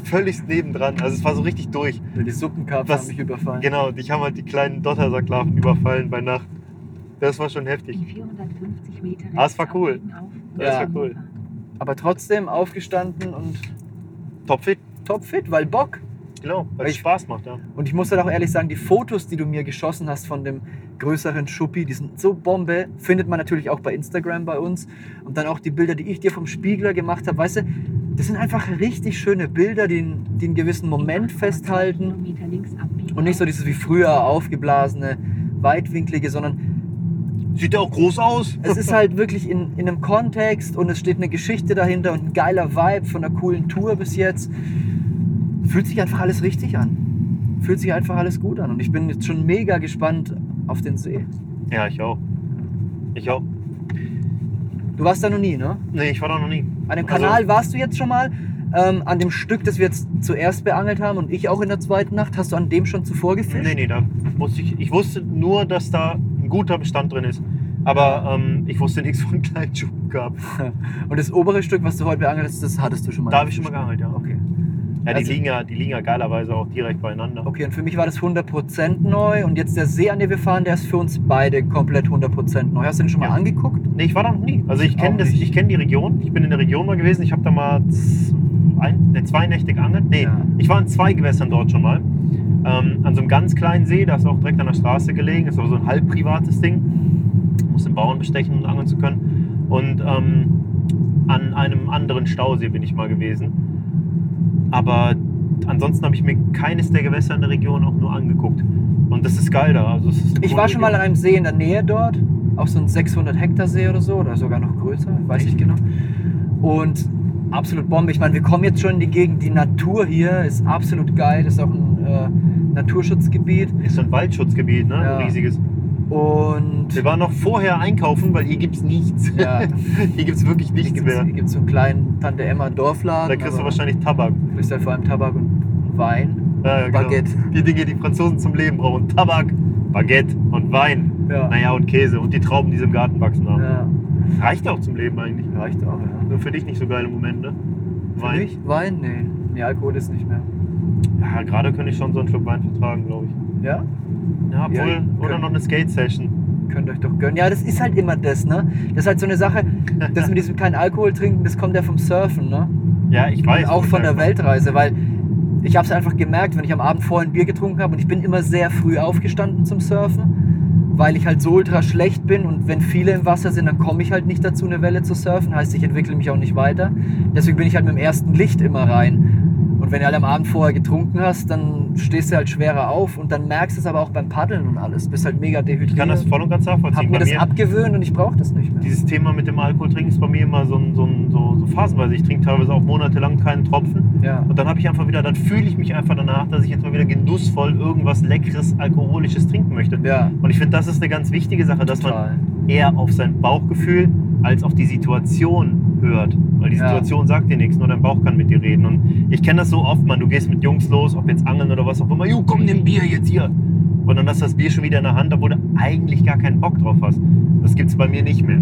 völlig nebendran. Also es war so richtig durch. die Suppenkarpfen Was- haben mich überfallen. Genau, dich haben halt die kleinen Dottersacklarven überfallen bei Nacht. Das war schon heftig. In 450 Meter Ah, es war cool. Das war cool. Aber trotzdem aufgestanden und Topfit, topfit, weil Bock. Genau, weil es Spaß macht, ja. Und ich muss halt auch ehrlich sagen, die Fotos, die du mir geschossen hast von dem größeren Schuppi, die sind so Bombe. Findet man natürlich auch bei Instagram bei uns. Und dann auch die Bilder, die ich dir vom Spiegler gemacht habe. Weißt du, das sind einfach richtig schöne Bilder, die, die einen gewissen Moment festhalten. Und nicht so dieses wie früher aufgeblasene, weitwinklige, sondern Sieht ja auch groß aus. es ist halt wirklich in, in einem Kontext und es steht eine Geschichte dahinter und ein geiler Vibe von einer coolen Tour bis jetzt. Fühlt sich einfach alles richtig an. Fühlt sich einfach alles gut an. Und ich bin jetzt schon mega gespannt auf den See. Ja, ich auch. Ich auch. Du warst da noch nie, ne? Nee, ich war da noch nie. An dem Also- Kanal warst du jetzt schon mal. Ähm, an dem Stück, das wir jetzt zuerst beangelt haben und ich auch in der zweiten Nacht, hast du an dem schon zuvor gefischt? Nee, nee, da wusste ich, ich wusste nur, dass da ein guter Bestand drin ist. Aber ähm, ich wusste nichts von kleinen Schuppen gehabt. Und das obere Stück, was du heute beangelt hast, das hattest du schon mal Da habe ich schon mal gefischt? geangelt, ja. Okay. Ja, die, Also- liegen ja, die liegen ja geilerweise auch direkt beieinander. Okay, und für mich war das 100% neu und jetzt der See, an dem wir fahren, der ist für uns beide komplett 100% neu. Hast du den schon mal Ja. angeguckt? Nee, ich war da noch nie. Also ich kenne kenne die Region. Ich bin in der Region mal gewesen. Ich habe da mal zwei, ne, zwei Nächte geangelt. Nee, Ja. ich war in zwei Gewässern dort schon mal. Ähm, an so einem ganz kleinen See, da ist auch direkt an der Straße gelegen. Ist aber so ein halb privates Ding. Muss den Bauern bestechen, um angeln zu können. Und ähm, an einem anderen Stausee bin ich mal gewesen. Aber ansonsten habe ich mir keines der Gewässer in der Region auch nur angeguckt. Und das ist geil da. Also Ich war schon mal an einem See in der Nähe dort, auch so ein 600 Hektar See oder so, oder sogar noch größer, weiß ich genau. Und absolut Bombe. Ich meine, wir kommen jetzt schon in die Gegend. Die Natur hier ist absolut geil. Das ist auch ein äh, Naturschutzgebiet. Ist so ein Waldschutzgebiet, ne? Ja. Ein riesiges. Und Wir waren noch vorher einkaufen, weil hier gibt's nichts. ja, hier gibt's wirklich hier nichts gibt es mehr. gibt's so einen kleinen Tante Emma Dorfladen. Da kriegst du wahrscheinlich Tabak. Du kriegst halt vor allem Tabak und Wein. Ja, ja, genau. Baguette. Die Dinge, die Franzosen zum Leben brauchen. Tabak, Baguette und Wein. Ja. Naja, und Käse und die Trauben, die sie im Garten wachsen haben. ja. Reicht ja auch zum Leben eigentlich. Reicht auch, ja. Nur für dich nicht so geile Momente. Für Wein. mich? Wein? Nee. Nee, Alkohol ist nicht mehr. Ja, gerade könnte ich schon so einen Schluck Wein vertragen, glaube ich. Ja? Ja, Ja, oder noch eine Skate-Session. Könnt euch doch gönnen. Ja, das ist halt immer das, ne? Das ist halt so eine Sache, das mit diesem kein Alkohol trinken, das kommt ja vom Surfen, ne? Ja, ich weiß. Und auch von der. Weltreise, weil ich habe es einfach gemerkt, wenn ich am Abend vorher ein Bier getrunken habe und ich bin immer sehr früh aufgestanden zum Surfen, weil ich halt so ultra schlecht bin und wenn viele im Wasser sind, dann komme ich halt nicht dazu, eine Welle zu surfen, heißt ich entwickle mich auch nicht weiter. Deswegen bin ich halt mit dem ersten Licht immer rein. Und wenn du halt am Abend vorher getrunken hast, dann stehst du halt schwerer auf und dann merkst du es aber auch beim Paddeln und alles. Bist halt mega dehydriert. Ich kann das voll und ganz Hab nachvollziehen. mir Bei das mir, abgewöhnt und ich brauche das nicht mehr. dieses Thema mit dem Alkohol trinken ist bei mir immer so, so, so, so phasenweise. Ich trinke teilweise auch monatelang keinen Tropfen. Ja. Und dann habe ich einfach wieder, dann fühle ich mich einfach danach, dass ich jetzt mal wieder genussvoll irgendwas Leckeres, Alkoholisches trinken möchte. Ja, Und ich finde, das ist eine ganz wichtige Sache, dass man total. eher auf sein Bauchgefühl als auf die Situation hört. Weil die Ja. Situation sagt dir nichts, nur dein Bauch kann mit dir reden. Und ich kenne das so oft, man, du gehst mit Jungs los, ob jetzt angeln oder was auch immer, jo, komm, nimm Bier jetzt hier. Und dann hast du das Bier schon wieder in der Hand, obwohl du eigentlich gar keinen Bock drauf hast. Das gibt's bei mir nicht mehr.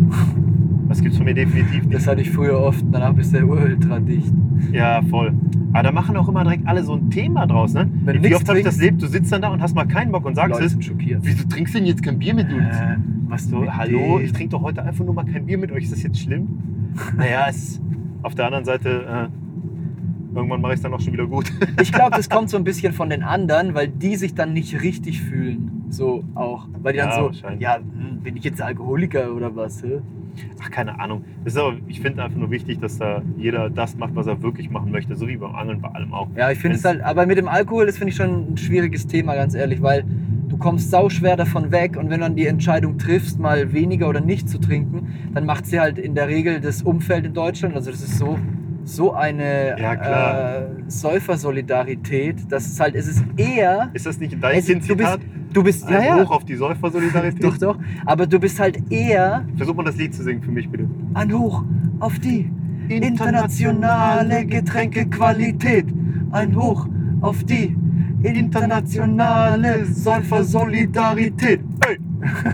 Das gibt's bei mir definitiv nicht. Das hatte ich früher oft, danach bist du ultra dicht. Ja, voll. Aber da machen auch immer direkt alle so ein Thema draus, ne? Wenn du Wie oft habe ich das erlebt? Du sitzt dann da und hast mal keinen Bock und sagst Leute es. sind schockiert. Wieso trinkst du denn jetzt kein Bier mit uns? Äh, was So, mit hallo, ich trinke doch heute einfach nur mal kein Bier mit euch. Ist das jetzt schlimm? Naja, es, auf der anderen Seite, äh, irgendwann mache ich es dann auch schon wieder gut. Ich glaube, das kommt so ein bisschen von den anderen, weil die sich dann nicht richtig fühlen. So auch. Weil die dann Ja, so, wahrscheinlich. ja, hm, bin ich jetzt Alkoholiker oder was? Hä? Ach, keine Ahnung. Das ist aber, ich finde einfach nur wichtig, dass da jeder das macht, was er wirklich machen möchte. So wie beim Angeln bei allem auch. Ja, ich finde es halt, aber mit dem Alkohol, das finde ich schon ein schwieriges Thema, ganz ehrlich, weil Du kommst sauschwer davon weg und wenn du dann die Entscheidung triffst, mal weniger oder nicht zu trinken, dann macht sie halt in der Regel das Umfeld in Deutschland. Also das ist so, so eine Ja, äh, Säufersolidarität. Das ist halt, es ist eher. Ist das nicht ein Es, du bist, du bist, ja, Ein ja, Hoch auf die Säufersolidarität? doch, doch. Aber du bist halt eher Versuch mal das Lied zu singen für mich, bitte. ein Hoch auf die internationale Getränkequalität. Ein Hoch auf die internationale Säufersolidarität. Hey.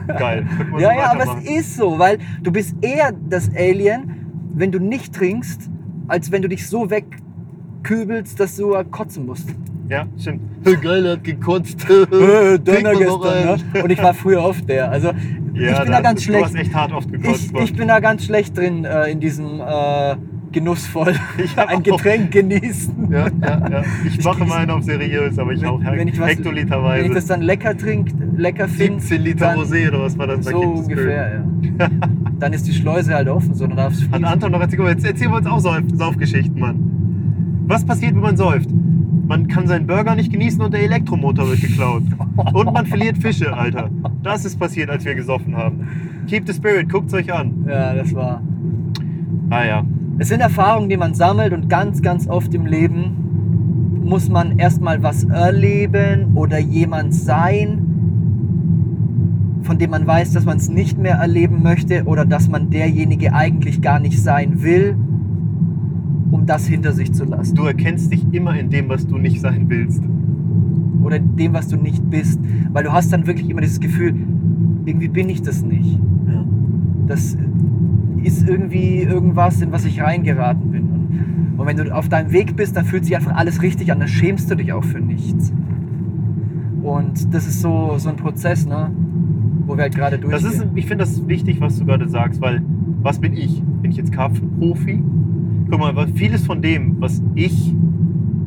Geil. Ja, so ja, aber es ist so, weil du bist eher das Alien, wenn du nicht trinkst, als wenn du dich so wegkübelst, dass du kotzen musst. Ja, stimmt. Geil, er hat gekotzt. Döner gestern, ne? Und ich war früher oft der. Also ich bin da das- ganz Du hast schlecht. echt hart oft gekotzt. Ich, ich bin da ganz schlecht drin äh, in diesem äh, genussvoll ein auch- Getränk genießen. Ja, ja, ja. Ich mache mal einen auf seriös, aber ich auch wenn ich, was, hektoliterweise. wenn ich das dann lecker trinke, lecker finde, 17 Liter dann- Rosé oder was war das? so ungefähr, ja. Dann ist die Schleuse halt offen, so dann darfst du Hat. Anton noch erzählt, jetzt erzählen wir uns auch Sauf Saufgeschichten, Mann. Was passiert, wenn man säuft? Man kann seinen Burger nicht genießen und der Elektromotor wird geklaut. Und man verliert Fische, Alter. Das ist passiert, als wir gesoffen haben. Keep the spirit, guckt's euch an. Ja, das war. Ah ja. Es sind Erfahrungen, die man sammelt und ganz, ganz oft im Leben muss man erstmal was erleben oder jemand sein, von dem man weiß, dass man es nicht mehr erleben möchte oder dass man derjenige eigentlich gar nicht sein will, um das hinter sich zu lassen. Du erkennst dich immer in dem, was du nicht sein willst. Oder in dem, was du nicht bist. Weil du hast dann wirklich immer dieses Gefühl, irgendwie bin ich das nicht. Ja. Das ist irgendwie irgendwas, in was ich reingeraten bin. Und, wenn du auf deinem Weg bist, dann fühlt sich einfach alles richtig an, dann schämst du dich auch für nichts. Und das ist so, so ein Prozess, ne? wo wir halt gerade Das durchgehen. ist, ich finde das wichtig, was du gerade sagst, weil was bin ich? Bin ich jetzt Karpfenprofi? Guck mal, weil vieles von dem, was ich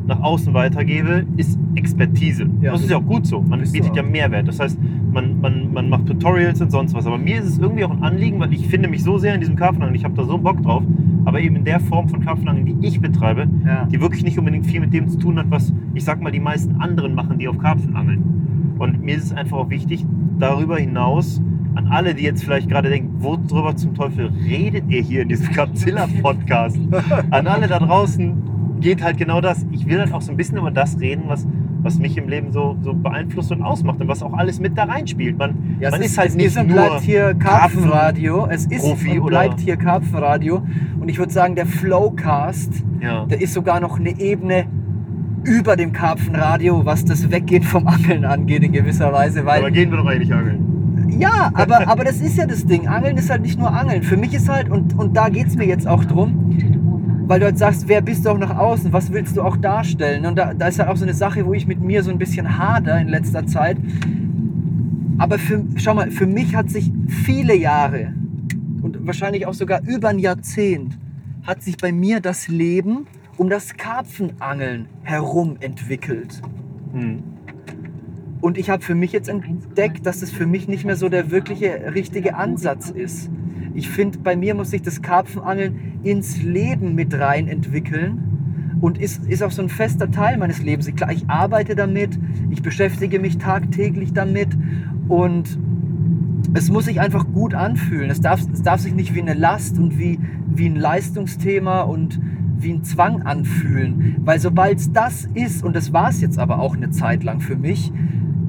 nach außen weitergebe, ist Expertise. Ja. das ist ja auch gut so. Man bietet ja. Mehrwert. Das heißt, man, man, man macht Tutorials und sonst was. Aber mir ist es irgendwie auch ein Anliegen, weil ich finde mich so sehr in diesem Karpfenangeln, ich habe da so Bock drauf, aber eben in der Form von Karpfenangeln, die ich betreibe, ja. die wirklich nicht unbedingt viel mit dem zu tun hat, was ich sag mal die meisten anderen machen, die auf Karpfen angeln. Und mir ist es einfach auch wichtig, darüber hinaus an alle, die jetzt vielleicht gerade denken, worüber zum Teufel redet ihr hier in diesem Capzilla-Podcast? An alle da draußen geht halt genau das. Ich will halt auch so ein bisschen über das reden, was, was mich im Leben so, so beeinflusst und ausmacht und was auch alles mit da reinspielt. Man, Ja, man es ist halt nicht ist und nur bleibt hier Karpfenradio. Es ist Profi und oder- bleibt hier Karpfenradio. Und ich würde sagen, der Flowcast, ja, der ist sogar noch eine Ebene über dem Karpfenradio, was das Weggehen vom Angeln angeht in gewisser Weise. Weil aber gehen wir doch eigentlich angeln. Ja, aber, aber das ist ja das Ding. Angeln ist halt nicht nur Angeln. Für mich ist halt, und, und da geht es mir jetzt auch drum, weil du halt sagst, wer bist du auch nach außen, was willst du auch darstellen? Und da, da ist halt auch so eine Sache, wo ich mit mir so ein bisschen hader in letzter Zeit. Aber für, schau mal, für mich hat sich viele Jahre und wahrscheinlich auch sogar über ein Jahrzehnt hat sich bei mir das Leben um das Karpfenangeln herum entwickelt. Hm. Und ich habe für mich jetzt entdeckt, dass es für mich nicht mehr so der wirkliche richtige Ansatz ist. Ich finde, bei mir muss sich das Karpfenangeln ins Leben mit rein entwickeln und ist, ist auch so ein fester Teil meines Lebens. Klar, ich arbeite damit, ich beschäftige mich tagtäglich damit und es muss sich einfach gut anfühlen. Es darf, es darf sich nicht wie eine Last und wie, wie ein Leistungsthema und wie ein Zwang anfühlen. Weil sobald es das ist, und das war es jetzt aber auch eine Zeit lang für mich,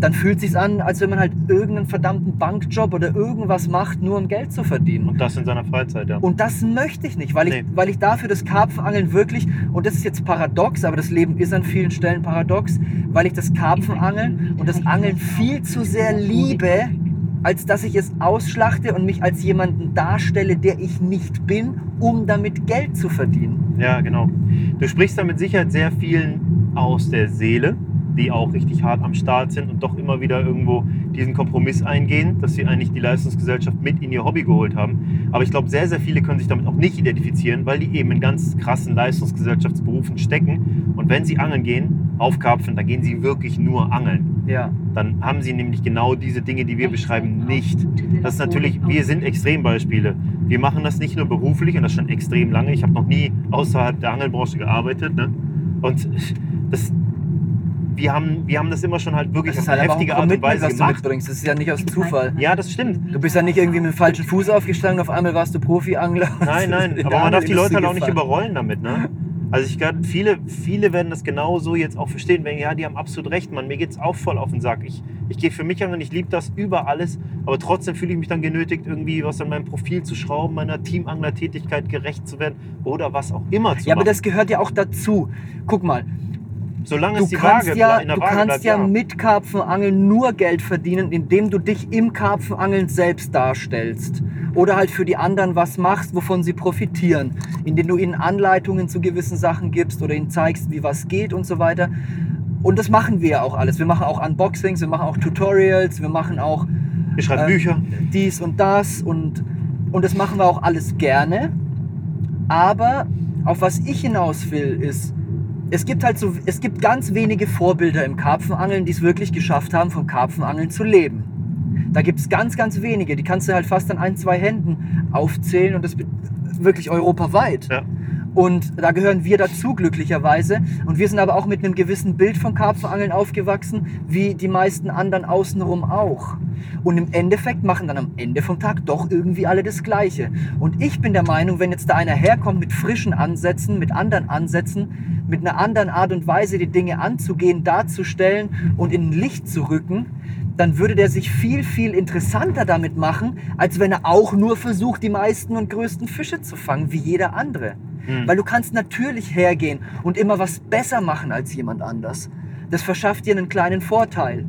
dann fühlt es sich an, als wenn man halt irgendeinen verdammten Bankjob oder irgendwas macht, nur um Geld zu verdienen. Und das in seiner Freizeit, ja. Und das möchte ich nicht, weil ich, Nee. weil ich dafür das Karpfenangeln wirklich, und das ist jetzt paradox, aber das Leben ist an vielen Stellen paradox, weil ich das Karpfenangeln und das Angeln viel zu sehr liebe, als dass ich es ausschlachte und mich als jemanden darstelle, der ich nicht bin, um damit Geld zu verdienen. Ja, genau. Du sprichst da mit Sicherheit sehr vielen aus der Seele, die auch richtig hart am Start sind und doch immer wieder irgendwo diesen Kompromiss eingehen, dass sie eigentlich die Leistungsgesellschaft mit in ihr Hobby geholt haben. Aber ich glaube, sehr, sehr viele können sich damit auch nicht identifizieren, weil die eben in ganz krassen Leistungsgesellschaftsberufen stecken. Und wenn sie angeln gehen, aufkarpfen, dann gehen sie wirklich nur angeln. Ja, Dann haben sie nämlich genau diese Dinge, die wir beschreiben, nicht. Das ist natürlich, wir sind Extrembeispiele. Wir machen das nicht nur beruflich und das schon extrem lange. Ich habe noch nie außerhalb der Angelbranche gearbeitet. Ne? Und das, wir haben, wir haben das immer schon halt wirklich Das ist auf halt heftige Art und Weise was du gemacht. mitbringst. Das ist ja nicht aus Zufall. Ja, das stimmt. Du bist ja nicht irgendwie mit dem falschen Fuß aufgestanden, auf einmal warst du Profi-Angler. Nein, nein, in aber man darf die Leute halt auch nicht gefallen. überrollen damit, ne? Also ich glaube, viele, viele werden das genau so jetzt auch verstehen, wenn ja, die haben absolut recht, Mann. Mir geht's auch voll auf den Sack. Ich, ich gehe für mich an und ich liebe das über alles, aber trotzdem fühle ich mich dann genötigt, irgendwie was an meinem Profil zu schrauben, meiner Teamangler-Tätigkeit gerecht zu werden oder was auch immer zu Ja, aber machen. das gehört ja auch dazu. Guck mal, Solange du es die kannst Waage ja, du Waage kannst bleibt, ja mit Karpfenangeln nur Geld verdienen, indem du dich im Karpfenangeln selbst darstellst. Oder halt für die anderen was machst, wovon sie profitieren. Indem du ihnen Anleitungen zu gewissen Sachen gibst oder ihnen zeigst, wie was geht und so weiter. Und das machen wir ja auch alles. Wir machen auch Unboxings, wir machen auch Tutorials, wir machen auch Wir schreiben ähm, Bücher. dies und das und, und das machen wir auch alles gerne. Aber auf was ich hinaus will, ist, es gibt halt so, es gibt ganz wenige Vorbilder im Karpfenangeln, die es wirklich geschafft haben, vom Karpfenangeln zu leben. Da gibt es ganz, ganz wenige. Die kannst du halt fast an ein, zwei Händen aufzählen und das wirklich europaweit. Ja. Und da gehören wir dazu, glücklicherweise. Und wir sind aber auch mit einem gewissen Bild vom Karpfenangeln aufgewachsen, wie die meisten anderen außenrum auch. Und im Endeffekt machen dann am Ende vom Tag doch irgendwie alle das Gleiche. Und ich bin der Meinung, wenn jetzt da einer herkommt mit frischen Ansätzen, mit anderen Ansätzen, mit einer anderen Art und Weise, die Dinge anzugehen, darzustellen und in Licht zu rücken, dann würde der sich viel, viel interessanter damit machen, als wenn er auch nur versucht, die meisten und größten Fische zu fangen, wie jeder andere. Hm. Weil du kannst natürlich hergehen und immer was besser machen als jemand anders. Das verschafft dir einen kleinen Vorteil.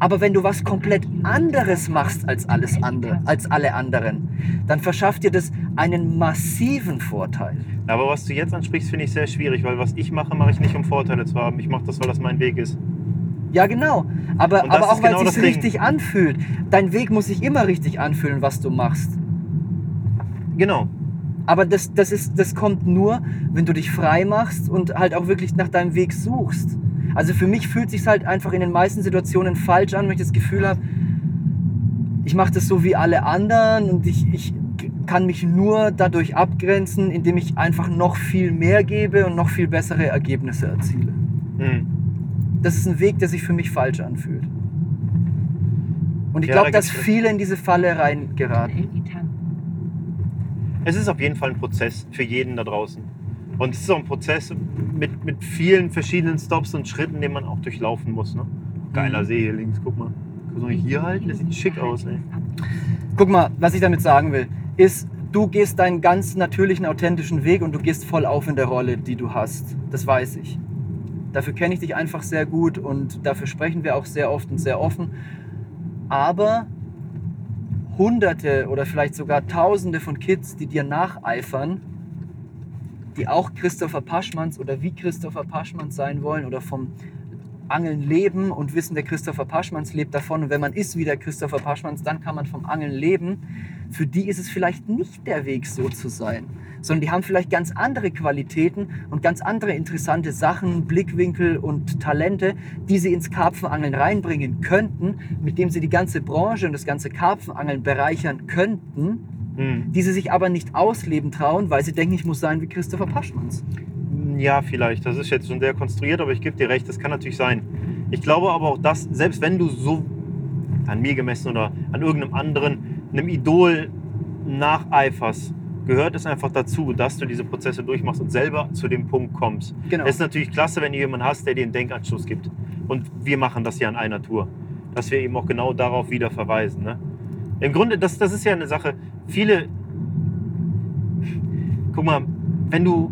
Aber wenn du was komplett anderes machst als alles andere, als alle anderen, dann verschafft dir das einen massiven Vorteil. Aber was du jetzt ansprichst, finde ich sehr schwierig, weil was ich mache, mache ich nicht, um Vorteile zu haben. Ich mache das, weil das mein Weg ist. Ja, genau. Aber, aber auch ist weil genau es sich richtig anfühlt. Dein Weg muss sich immer richtig anfühlen, was du machst. Genau. Aber das, das, ist, das kommt nur, wenn du dich frei machst und halt auch wirklich nach deinem Weg suchst. Also für mich fühlt sich halt einfach in den meisten Situationen falsch an, wenn ich das Gefühl habe, ich mache das so wie alle anderen und ich, ich kann mich nur dadurch abgrenzen, indem ich einfach noch viel mehr gebe und noch viel bessere Ergebnisse erziele. Hm. Das ist ein Weg, der sich für mich falsch anfühlt. Und ich Ja, glaube, da dass viele in diese Falle reingeraten. Es ist auf jeden Fall ein Prozess für jeden da draußen. Und es ist auch ein Prozess mit, mit vielen verschiedenen Stops und Schritten, den man auch durchlaufen muss. Ne? Geiler Mhm. See hier links, guck mal. Soll ich hier halten? Das sieht schick aus, ey. Guck mal, was ich damit sagen will, ist, du gehst deinen ganz natürlichen, authentischen Weg und du gehst voll auf in der Rolle, die du hast. Das weiß ich. Dafür kenne ich dich einfach sehr gut und dafür sprechen wir auch sehr oft und sehr offen. Aber Hunderte oder vielleicht sogar Tausende von Kids, die dir nacheifern, die auch Christopher Paschmanns oder wie Christopher Paschmanns sein wollen oder vom Angeln leben und wissen, der Christopher Paschmanns lebt davon. Und wenn man ist wie der Christopher Paschmanns, dann kann man vom Angeln leben. Für die ist es vielleicht nicht der Weg, so zu sein, sondern die haben vielleicht ganz andere Qualitäten und ganz andere interessante Sachen, Blickwinkel und Talente, die sie ins Karpfenangeln reinbringen könnten, mit dem sie die ganze Branche und das ganze Karpfenangeln bereichern könnten, Hm. die sie sich aber nicht ausleben trauen, weil sie denken, ich muss sein wie Christopher Paschmanns. Ja, vielleicht. Das ist jetzt schon sehr konstruiert, aber ich gebe dir recht, das kann natürlich sein. Ich glaube aber auch, dass, selbst wenn du so an mir gemessen oder an irgendeinem anderen, einem Idol nacheiferst, gehört es einfach dazu, dass du diese Prozesse durchmachst und selber zu dem Punkt kommst. Genau. Es ist natürlich klasse, wenn du jemanden hast, der dir einen Denkanstoß gibt. Und wir machen das ja in einer Tour. Dass wir eben auch genau darauf wieder verweisen. Ne? Im Grunde, das, das ist ja eine Sache. Viele. Guck mal, wenn du.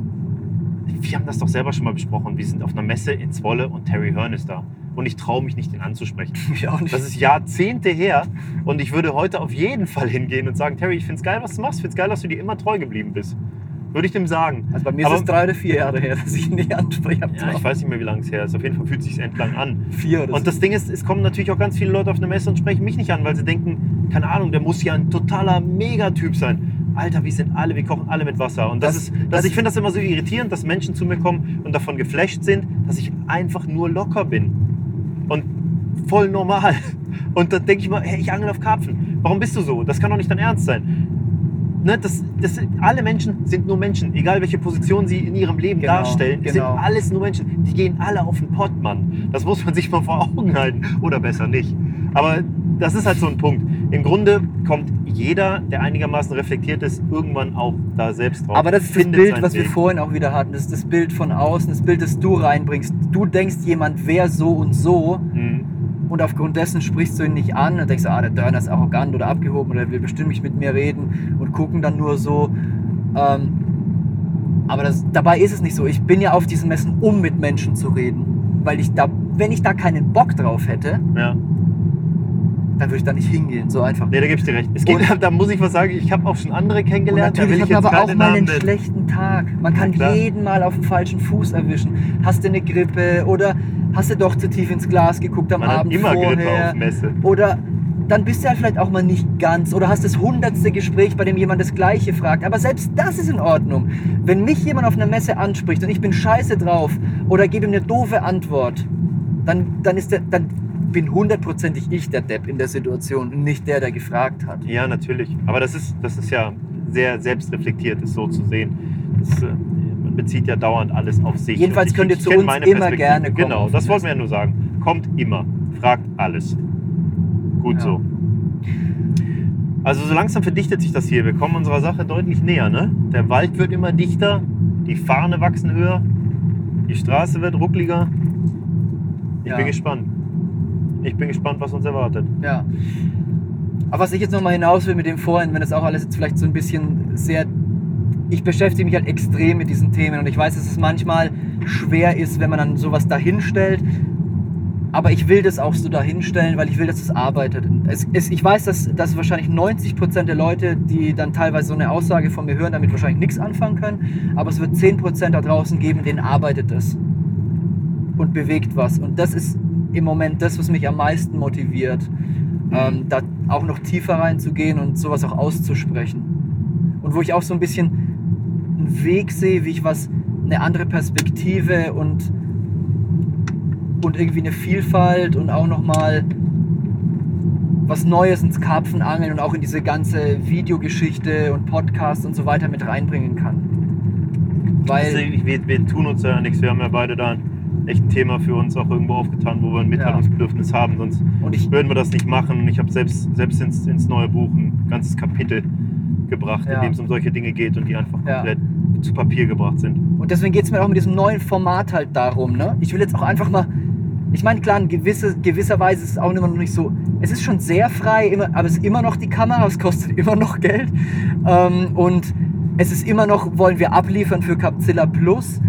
Wir haben das doch selber schon mal besprochen. Wir sind auf einer Messe in Zwolle und Terry Hearn ist da. Und ich traue mich nicht, den anzusprechen. Ich auch nicht. Das ist Jahrzehnte her und ich würde heute auf jeden Fall hingehen und sagen, Terry, ich finde es geil, was du machst. Ich finde es geil, dass du dir immer treu geblieben bist. Würde ich dem sagen. Also bei mir Aber- ist es drei oder vier Jahre her, dass ich ihn nicht anspreche. Ja, ich weiß nicht mehr, wie lange es her ist. Auf jeden Fall fühlt es sich entlang an. Vier oder Und das Ding ist, es kommen natürlich auch ganz viele Leute auf eine Messe und sprechen mich nicht an, weil sie denken, keine Ahnung, der muss ja ein totaler Megatyp sein. Alter, wir sind alle, wir kochen alle mit Wasser. Und das, Das- ist, das, das- ich finde das immer so irritierend, dass Menschen zu mir kommen und davon geflasht sind, dass ich einfach nur locker bin. Und voll normal. Und da denke ich mal, hey, ich angel auf Karpfen. Warum bist du so? Das kann doch nicht dein Ernst sein. Ne, das, das, alle Menschen sind nur Menschen, egal welche Position sie in ihrem Leben Genau, darstellen. Genau. sind alles nur Menschen. Die gehen alle auf den Pott, Mann. Das muss man sich mal vor Augen halten. Oder besser nicht. Aber das ist halt so ein Punkt. Im Grunde kommt jeder, der einigermaßen reflektiert ist, irgendwann auch da selbst drauf. Aber das ist das Bild, was wir Weg. vorhin auch wieder hatten. Das ist das Bild von außen, das Bild, das du reinbringst. Du denkst, jemand wäre so und so Mhm. Und aufgrund dessen sprichst du ihn nicht an und denkst, ah, der Dörner ist arrogant oder abgehoben oder will bestimmt nicht mit mir reden und gucken dann nur so. Ähm, aber das, dabei ist es nicht so. Ich bin ja auf diesen Messen, um mit Menschen zu reden. Weil ich da, wenn ich da keinen Bock drauf hätte, Ja. Dann würde ich da nicht hingehen. So einfach. Nee, da gebe ich dir recht. Es geht, da muss ich was sagen, ich habe auch schon andere Und kennengelernt. da will natürlich ich hat man aber auch mal einen schlechten Tag. Man kann klar. jeden mal auf den falschen Fuß erwischen. Hast du eine Grippe oder hast du doch zu tief ins Glas geguckt am Man hat Abend immer vorher? Grippe auf Messe. Oder dann bist du halt vielleicht auch mal nicht ganz oder hast das hundertste Gespräch, bei dem jemand das Gleiche fragt. Aber selbst das ist in Ordnung. Wenn mich jemand auf einer Messe anspricht und ich bin scheiße drauf oder gebe ihm eine doofe Antwort, dann, dann, ist der, dann bin hundertprozentig ich der Depp in der Situation und nicht der, der gefragt hat. Ja, natürlich. Aber das ist, das ist ja sehr selbstreflektiert, ist so zu sehen. Das, äh, man bezieht ja dauernd alles auf sich. Jedenfalls Und könnt ihr zu uns immer gerne kommen Genau, das wollten wir ja nur sagen. Kommt immer. Fragt alles. Gut Ja. so. Also so langsam verdichtet sich das hier. Wir kommen unserer Sache deutlich näher. Ne? Der Wald wird immer dichter, die Fahne wachsen höher, die Straße wird ruckliger. Ich Ja. bin gespannt. Ich bin gespannt, was uns erwartet. Ja. Aber was ich jetzt nochmal hinaus will mit dem vorhin, wenn das auch alles jetzt vielleicht so ein bisschen sehr. Ich beschäftige mich halt extrem mit diesen Themen und ich weiß, dass es manchmal schwer ist, wenn man dann sowas dahinstellt. Aber ich will das auch so dahinstellen, weil ich will, dass es arbeitet. Es, es, ich weiß, dass, dass wahrscheinlich 90% der Leute, die dann teilweise so eine Aussage von mir hören, damit wahrscheinlich nichts anfangen können. Aber es wird 10% da draußen geben, denen arbeitet es und bewegt was. Und das ist im Moment das, was mich am meisten motiviert, ähm, da auch noch tiefer reinzugehen und sowas auch auszusprechen. Und wo ich auch so ein bisschen einen Weg sehe, wie ich was, eine andere Perspektive und, und irgendwie eine Vielfalt und auch nochmal was Neues ins Karpfenangeln und auch in diese ganze Videogeschichte und Podcast und so weiter mit reinbringen kann. Weil, ich- wir, wir tun uns ja nichts. Wir haben ja beide da echt ein Thema für uns auch irgendwo aufgetan, wo wir ein Mitteilungsbedürfnis haben. Sonst und ich, würden wir das nicht machen. Und ich habe selbst, selbst ins, ins neue Buch ein ganzes Kapitel gebracht, Ja. in dem es um solche Dinge geht und die einfach Ja. komplett zu Papier gebracht sind. Und deswegen geht es mir auch mit diesem neuen Format halt darum. Ne? Ich will jetzt auch einfach mal. Ich meine, klar, in gewisse, gewisserweise ist es auch immer noch nicht so. Es ist schon sehr frei, immer, aber es ist immer noch die Kamera, es kostet immer noch Geld. Ähm, und es ist immer noch, wollen wir abliefern für Capzilla Plus.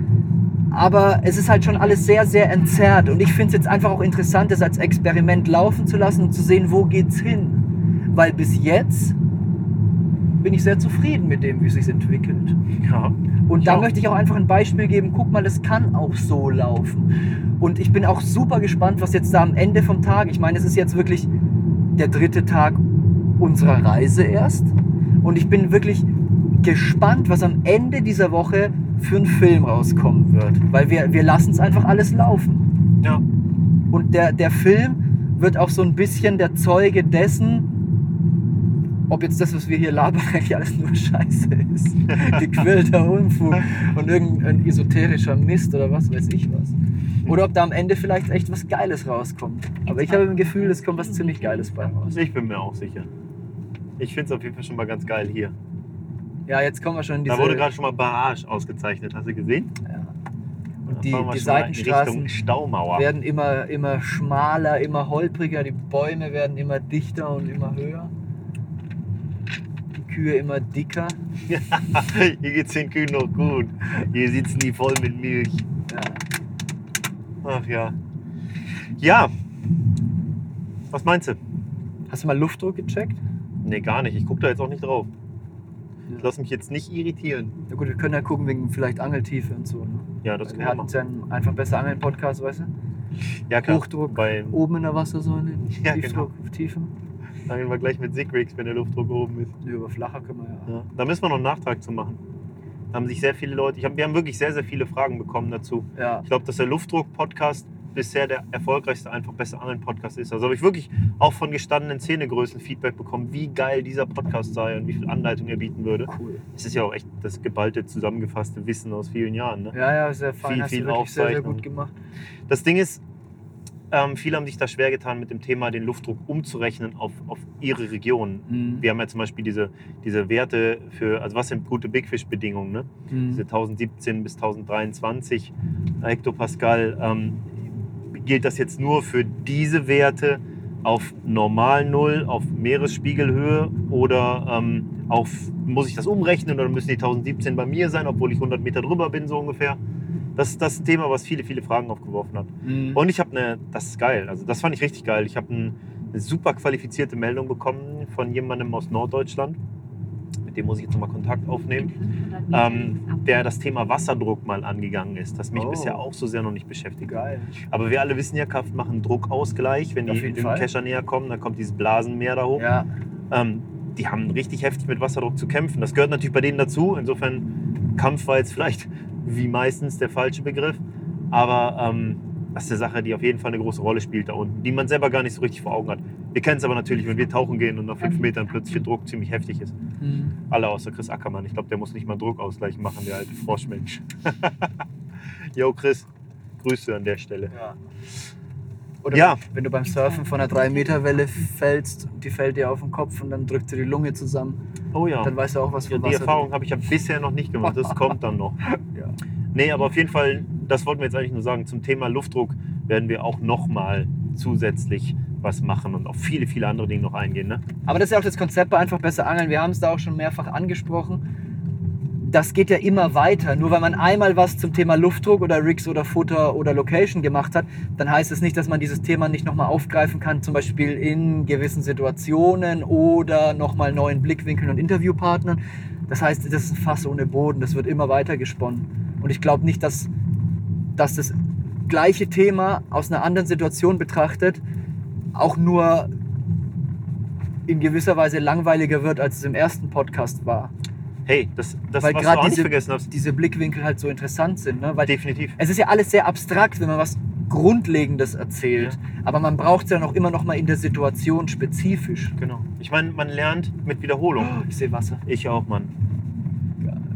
Aber es ist halt schon alles sehr, sehr entzerrt. Und ich finde es jetzt einfach auch interessant, das als Experiment laufen zu lassen und zu sehen, wo geht's hin. Weil bis jetzt bin ich sehr zufrieden mit dem, wie es sich entwickelt. Ja. Und da auch. möchte ich auch einfach ein Beispiel geben, guck mal, es kann auch so laufen. Und ich bin auch super gespannt, was jetzt da am Ende vom Tag, ich meine, es ist jetzt wirklich der dritte Tag unserer Reise erst. Und ich bin wirklich gespannt, was am Ende dieser Woche für ein Film rauskommen wird. Weil wir, wir lassen es einfach alles laufen. ja. Und der, der Film wird auch so ein bisschen der Zeuge dessen, ob jetzt das, was wir hier labern, eigentlich alles nur Scheiße ist. Gequillter Unfug und irgendein esoterischer Mist oder was weiß ich was. Oder ob da am Ende vielleicht echt was Geiles rauskommt. Aber ich habe im Gefühl, es kommt was ziemlich Geiles bei raus. Ich bin mir auch sicher. Ich finde es auf jeden Fall schon mal ganz geil hier. Ja, jetzt kommen wir schon in diese... Da wurde gerade schon mal Barrage ausgezeichnet. Hast du gesehen? ja. Und die, die Seitenstraßen werden immer, immer schmaler, immer holpriger, die Bäume werden immer dichter und immer höher. Die Kühe immer dicker. Hier geht's den Kühen noch gut. Hier sitzen die voll mit Milch. Ja. Ach ja. Ja. Was meinst du? Hast du mal Luftdruck gecheckt? Nee, gar nicht. Ich gucke da jetzt auch nicht drauf. Ja. Lasse mich jetzt nicht irritieren. Ja gut, wir können ja gucken wegen vielleicht Angeltiefe und so. Ne? Ja, das Weil können wir wir hatten ja einen einfach besser Angeln Podcast, weißt du? Ja, klar. Hochdruck Beim oben in der Wassersäule, Ja, Tiefdruck, Tiefe. Angeln wir gleich mit Sigrix, wenn der Luftdruck oben ist. Nee, über flacher können wir ja. Ja. Da müssen wir noch einen Nachtrag zu machen. Da haben sich sehr viele Leute, ich hab, wir haben wirklich sehr, sehr viele Fragen bekommen dazu. Ja, Ich glaube, dass der Luftdruck-Podcast bisher der erfolgreichste einfach besser Angeln Podcast ist. Also habe ich wirklich auch von gestandenen Szenegrößen Feedback bekommen, wie geil dieser Podcast sei und wie viel Anleitung er bieten würde. Cool. Es ist ja auch echt das geballte, zusammengefasste Wissen aus vielen Jahren. Ne? Ja, ja, sehr fein. Viel, Hast viel du sehr, sehr gut gemacht. Das Ding ist, ähm, viele haben sich da schwer getan, mit dem Thema den Luftdruck umzurechnen auf, auf ihre Region. Mhm. Wir haben ja zum Beispiel diese, diese Werte für, also was sind gute Big Fish-Bedingungen, ne? Mhm. diese 1017 bis 1023 Hektopascal. Ähm, gilt das jetzt nur für diese Werte auf Normal Null, auf Meeresspiegelhöhe oder ähm, auf, muss ich das umrechnen oder müssen die 1017 bei mir sein, obwohl ich 100 Meter drüber bin, so ungefähr? Das ist das Thema, was viele, viele Fragen aufgeworfen hat. Mhm. Und ich habe eine, das ist geil, also das fand ich richtig geil. Ich habe ein, eine super qualifizierte Meldung bekommen von jemandem aus Norddeutschland. Mit dem muss ich jetzt nochmal Kontakt aufnehmen. Ähm, der das Thema Wasserdruck mal angegangen ist, das mich Oh. bisher auch so sehr noch nicht beschäftigt. Geil. Aber wir alle wissen ja, Kraft machen Druckausgleich. Wenn Auf die dem. Kescher näher kommen, dann kommt dieses Blasenmeer da hoch. Ja, Ähm, die haben richtig heftig mit Wasserdruck zu kämpfen. Das gehört natürlich bei denen dazu. Insofern, Kampf war jetzt vielleicht wie meistens der falsche Begriff. Aber ähm, das ist eine Sache, die auf jeden Fall eine große Rolle spielt da unten, die man selber gar nicht so richtig vor Augen hat. Wir kennen es aber natürlich, wenn wir tauchen gehen und nach fünf Metern plötzlich der Druck ziemlich heftig ist. Mhm. Alle außer Chris Ackermann. Ich glaube, der muss nicht mal Druckausgleich machen, der alte Froschmensch. Jo, Chris, Grüße an der Stelle. Ja. Oder Ja. wenn du beim Surfen von einer 3-Meter-Welle fällst, die fällt dir auf den Kopf und dann drückt dir die Lunge zusammen. Oh ja. Dann weißt du auch was Ja, von die. Erfahrung habe ich ja bisher noch nicht gemacht. Das kommt dann noch. Ja. Nee, aber auf jeden Fall, das wollten wir jetzt eigentlich nur sagen. Zum Thema Luftdruck werden wir auch nochmal zusätzlich was machen und auf viele, viele andere Dinge noch eingehen. Ne? Aber das ist ja auch das Konzept bei einfach besser angeln. Wir haben es da auch schon mehrfach angesprochen. Das geht ja immer weiter. Nur weil man einmal was zum Thema Luftdruck oder Rigs oder Futter oder Location gemacht hat, dann heißt es nicht, dass man dieses Thema nicht nochmal aufgreifen kann, zum Beispiel in gewissen Situationen oder nochmal neuen Blickwinkeln und Interviewpartnern. Das heißt, das ist ein Fass ohne Boden. Das wird immer weiter gesponnen. Und ich glaube nicht, dass, dass das gleiche Thema aus einer anderen Situation betrachtet auch nur in gewisser Weise langweiliger wird, als es im ersten Podcast war. Hey, das, das Weil was du gerade auch nicht diese- vergessen hast, Diese Blickwinkel halt so interessant sind. Ne? Weil definitiv. es ist ja alles sehr abstrakt, wenn man was Grundlegendes erzählt. Aber man braucht es ja noch immer noch mal in der Situation spezifisch. Genau. Ich meine, man lernt mit Wiederholung. Ich sehe Wasser. Ich auch, Mann.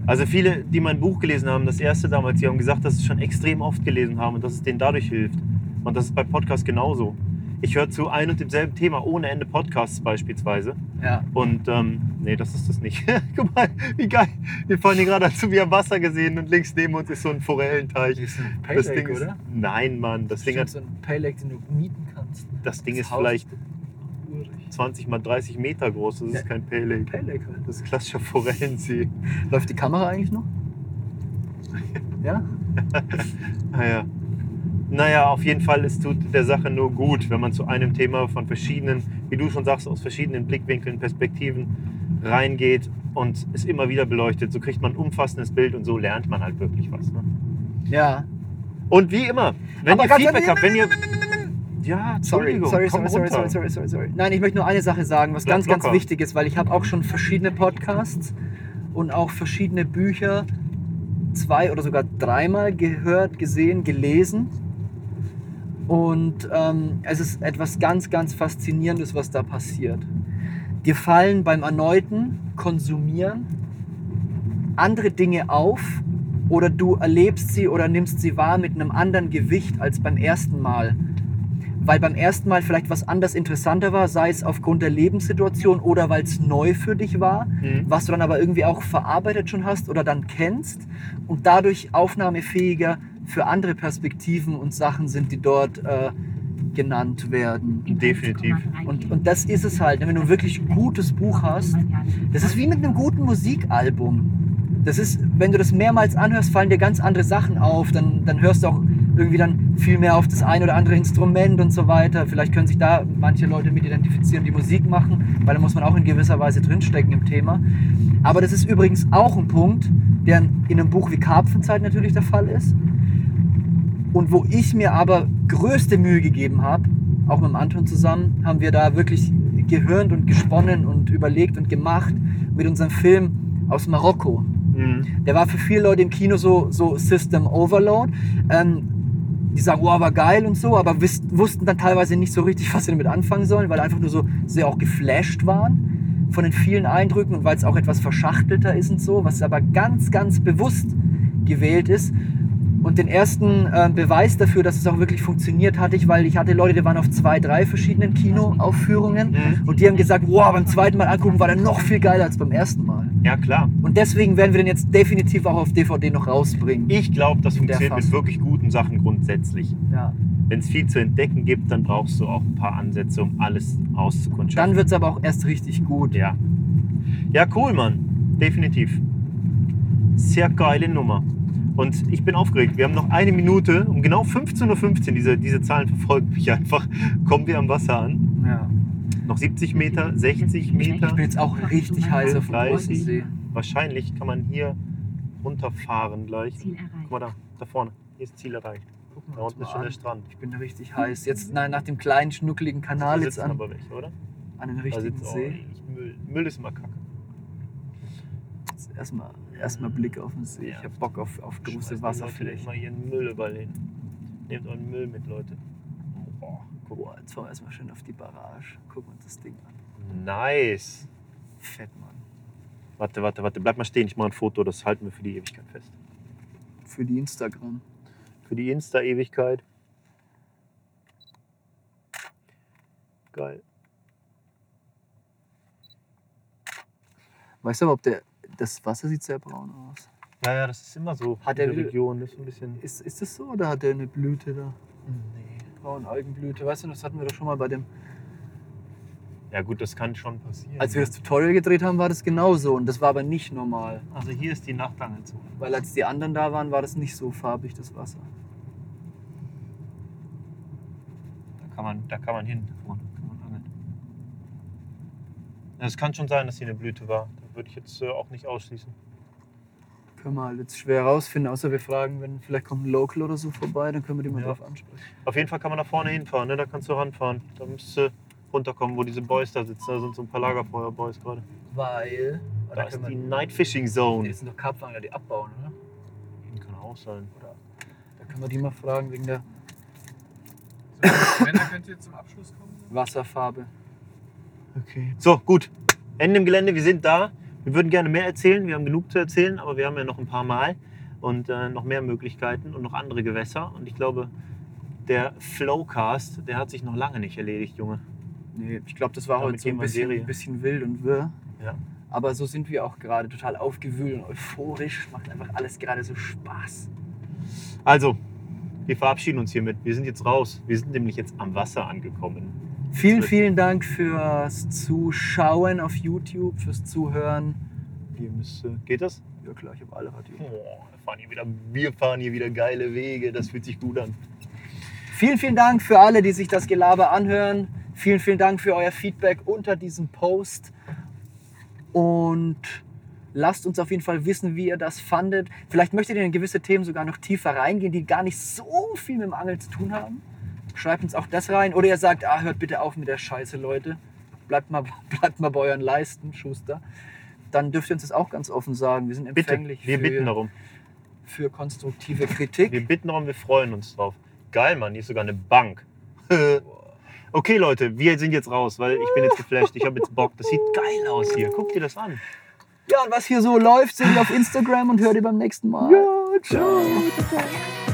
Also viele, die mein Buch gelesen haben, das erste damals, die haben gesagt, dass sie es schon extrem oft gelesen haben und dass es denen dadurch hilft. Und das ist bei Podcasts genauso. Ich höre zu ein und demselben Thema ohne Ende Podcasts beispielsweise. Ja. Und ähm, nee, das ist das nicht. Guck mal, wie geil. Wir fahren hier gerade dazu, wir haben Wasser gesehen und links neben uns ist so ein Forellenteich. Das ist ein Pale Das Ding ist, oder? Nein, Mann, das Ding, Stimmt, hat, so ein Lake, den du mieten kannst. das Ding Das ist Haus vielleicht Urig. 20 mal 30 Meter groß. Das ist Ja. kein Pale Lake. Pale Lake halt. Das ist klassischer Forellensee. Läuft die Kamera eigentlich noch? Ja? Naja. Naja, auf jeden Fall, es tut der Sache nur gut, wenn man zu einem Thema von verschiedenen, wie du schon sagst, aus verschiedenen Blickwinkeln, Perspektiven reingeht und es immer wieder beleuchtet. So kriegt man ein umfassendes Bild und so lernt man halt wirklich was. Ne? Ja. Und wie immer, wenn Aber ihr ganz- Feedback habt, wenn ihr. Ja, Sorry, sorry, sorry, sorry, sorry, sorry, sorry, sorry. Nein, ich möchte nur eine Sache sagen, was Bleib ganz, ganz locker. wichtig ist, weil ich habe auch schon verschiedene Podcasts und auch verschiedene Bücher zwei oder sogar dreimal gehört, gesehen, gelesen. Und ähm, es ist etwas ganz, ganz Faszinierendes, was da passiert. Dir fallen beim erneuten Konsumieren andere Dinge auf oder du erlebst sie oder nimmst sie wahr mit einem anderen Gewicht als beim ersten Mal. Weil beim ersten Mal vielleicht was anders interessanter war, sei es aufgrund der Lebenssituation oder weil es neu für dich war, Mhm. was du dann aber irgendwie auch verarbeitet schon hast oder dann kennst und dadurch aufnahmefähiger für andere Perspektiven und Sachen sind, die dort äh, genannt werden. Definitiv. Und, und das ist es halt, wenn du wirklich ein gutes Buch hast, das ist wie mit einem guten Musikalbum. Das ist, wenn du das mehrmals anhörst, fallen dir ganz andere Sachen auf. Dann, dann hörst du auch irgendwie dann viel mehr auf das ein oder andere Instrument und so weiter. Vielleicht können sich da manche Leute mit identifizieren, die Musik machen, weil da muss man auch in gewisser Weise drinstecken im Thema. Aber das ist übrigens auch ein Punkt, der in einem Buch wie Karpfenzeit natürlich der Fall ist. Und wo ich mir aber größte Mühe gegeben habe, auch mit dem Anton zusammen, haben wir da wirklich gehirnt und gesponnen und überlegt und gemacht mit unserem Film aus Marokko. Mhm. Der war für viele Leute im Kino so, so System Overload. Ähm, die sagen, wow, war geil und so, aber wiss, wussten dann teilweise nicht so richtig, was sie damit anfangen sollen, weil einfach nur so sehr auch geflasht waren von den vielen Eindrücken und weil es auch etwas verschachtelter ist und so, was aber ganz, ganz bewusst gewählt ist. Und den ersten äh, Beweis dafür, dass es auch wirklich funktioniert, hatte ich, weil ich hatte Leute, die waren auf zwei, drei verschiedenen Kinoaufführungen Mhm. und die haben gesagt, wow, beim zweiten Mal angucken war der noch viel geiler als beim ersten Mal. Ja, klar. Und deswegen werden wir den jetzt definitiv auch auf DVD noch rausbringen. Ich glaube, das funktioniert mit wirklich guten Sachen grundsätzlich. Ja. Wenn es viel zu entdecken gibt, dann brauchst du auch ein paar Ansätze, um alles auszukundschaften. Dann wird es aber auch erst richtig gut. Ja. Ja, cool, Mann. Definitiv. Sehr geile Nummer. Und ich bin aufgeregt. Wir haben noch eine Minute. Um genau 15.15 Uhr, diese, diese Zahlen verfolgen mich einfach, kommen wir am Wasser an. Ja. Noch 70 Meter, 60 Meter. Ich bin jetzt auch richtig heiß auf dem 30. großen See. Wahrscheinlich kann man hier runterfahren gleich. Ziel Guck mal da, da vorne. Hier ist Ziel erreicht. Da unten ist schon an. der Strand. Ich bin da richtig heiß. Jetzt na, nach dem kleinen, schnuckeligen Kanal jetzt an, aber welche, oder? an den Da richtigen sitzt oh, See. Müll. Müll ist immer kacke. Jetzt Erstmal erstmal Blick auf den See. Ja. Ich hab Bock auf, auf große Wasserflächen. Leute Mal ihren Müll überall hin. Nehmt euren Müll mit, Leute. Boah, Boah, jetzt fahren wir erstmal schön auf die Barrage. Gucken uns das Ding an. Nice. Fett, Mann. Warte, warte, warte. Bleib mal stehen. Ich mache ein Foto. Das halten wir für die Ewigkeit fest. Für die Instagram. Für die Insta-Ewigkeit. Geil. Weißt du ob der. Das Wasser sieht sehr braun aus. Ja, ja, das ist immer so. Hat in er der Region. Das ist ein bisschen. Ist, ist das so oder hat der eine Blüte da? Nee. Braune Algenblüte. Weißt du, das hatten wir doch schon mal bei dem. Ja, gut, das kann schon passieren. Als wir das Tutorial gedreht haben, war das genauso. Und das war aber nicht normal. also, hier ist die Nachtangelzone. Weil als die anderen da waren, war das nicht so farbig, das Wasser. Da kann man, da kann man hin. Da vorne kann man angeln. Es kann schon sein, dass hier eine Blüte war. Da würde ich jetzt äh, auch nicht ausschließen. Können wir halt jetzt schwer rausfinden, außer wir fragen, wenn vielleicht kommt ein Local oder so vorbei, dann können wir die mal Ja. drauf ansprechen. Auf jeden Fall kann man da vorne hinfahren, ne? da kannst du ranfahren. Da müsstest du runterkommen, wo diese Boys da sitzen. Da sind so ein paar Lagerfeuer-Boys gerade. Weil. Da ist die Night Fishing Zone. Das sind doch Karpfangler, die abbauen, oder? Kann auch sein. oder? Da können wir die mal fragen wegen der So, könnt ihr zum Abschluss kommen. Wasserfarbe. Okay. So, gut. Ende im Gelände, wir sind da. Wir würden gerne mehr erzählen. Wir haben genug zu erzählen, aber wir haben ja noch ein paar Mal und äh, noch mehr Möglichkeiten und noch andere Gewässer. Und ich glaube, der Flowcast, der hat sich noch lange nicht erledigt, Junge. Nee, ich glaube, das war Damit heute so ein bisschen, Serie. bisschen wild und wirr. Ja. Aber so sind wir auch gerade total aufgewühlt und euphorisch. Macht einfach alles gerade so Spaß. Also, wir verabschieden uns hiermit. Wir sind jetzt raus. Wir sind nämlich jetzt am Wasser angekommen. Vielen, vielen Dank fürs Zuschauen auf YouTube, fürs Zuhören. Wir müssen, geht das? Ja klar, ich habe alle Radio. Oh, wir, fahren hier wieder, wir fahren hier wieder geile Wege. Das fühlt sich gut an. Vielen, vielen Dank für alle, die sich das Gelaber anhören. Vielen, vielen Dank für euer Feedback unter diesem Post. Und lasst uns auf jeden Fall wissen, wie ihr das fandet. Vielleicht möchtet ihr in gewisse Themen sogar noch tiefer reingehen, die gar nicht so viel mit dem Angeln zu tun haben. Schreibt uns auch das rein. Oder ihr sagt, ah, hört bitte auf mit der Scheiße, Leute. Bleibt mal, bleibt mal bei euren Leisten, Schuster. Dann dürft ihr uns das auch ganz offen sagen. Wir sind Bitte, empfänglich wir für, bitten darum. für konstruktive Kritik. Wir bitten darum, wir freuen uns drauf. Geil, Mann, hier ist sogar eine Bank. okay, Leute, wir sind jetzt raus, weil ich bin jetzt geflasht. Ich habe jetzt Bock. Das sieht geil aus hier. Guck dir das an. Ja, und was hier so läuft, seht ihr auf Instagram und hört ihr beim nächsten Mal. Ja, ciao. ciao.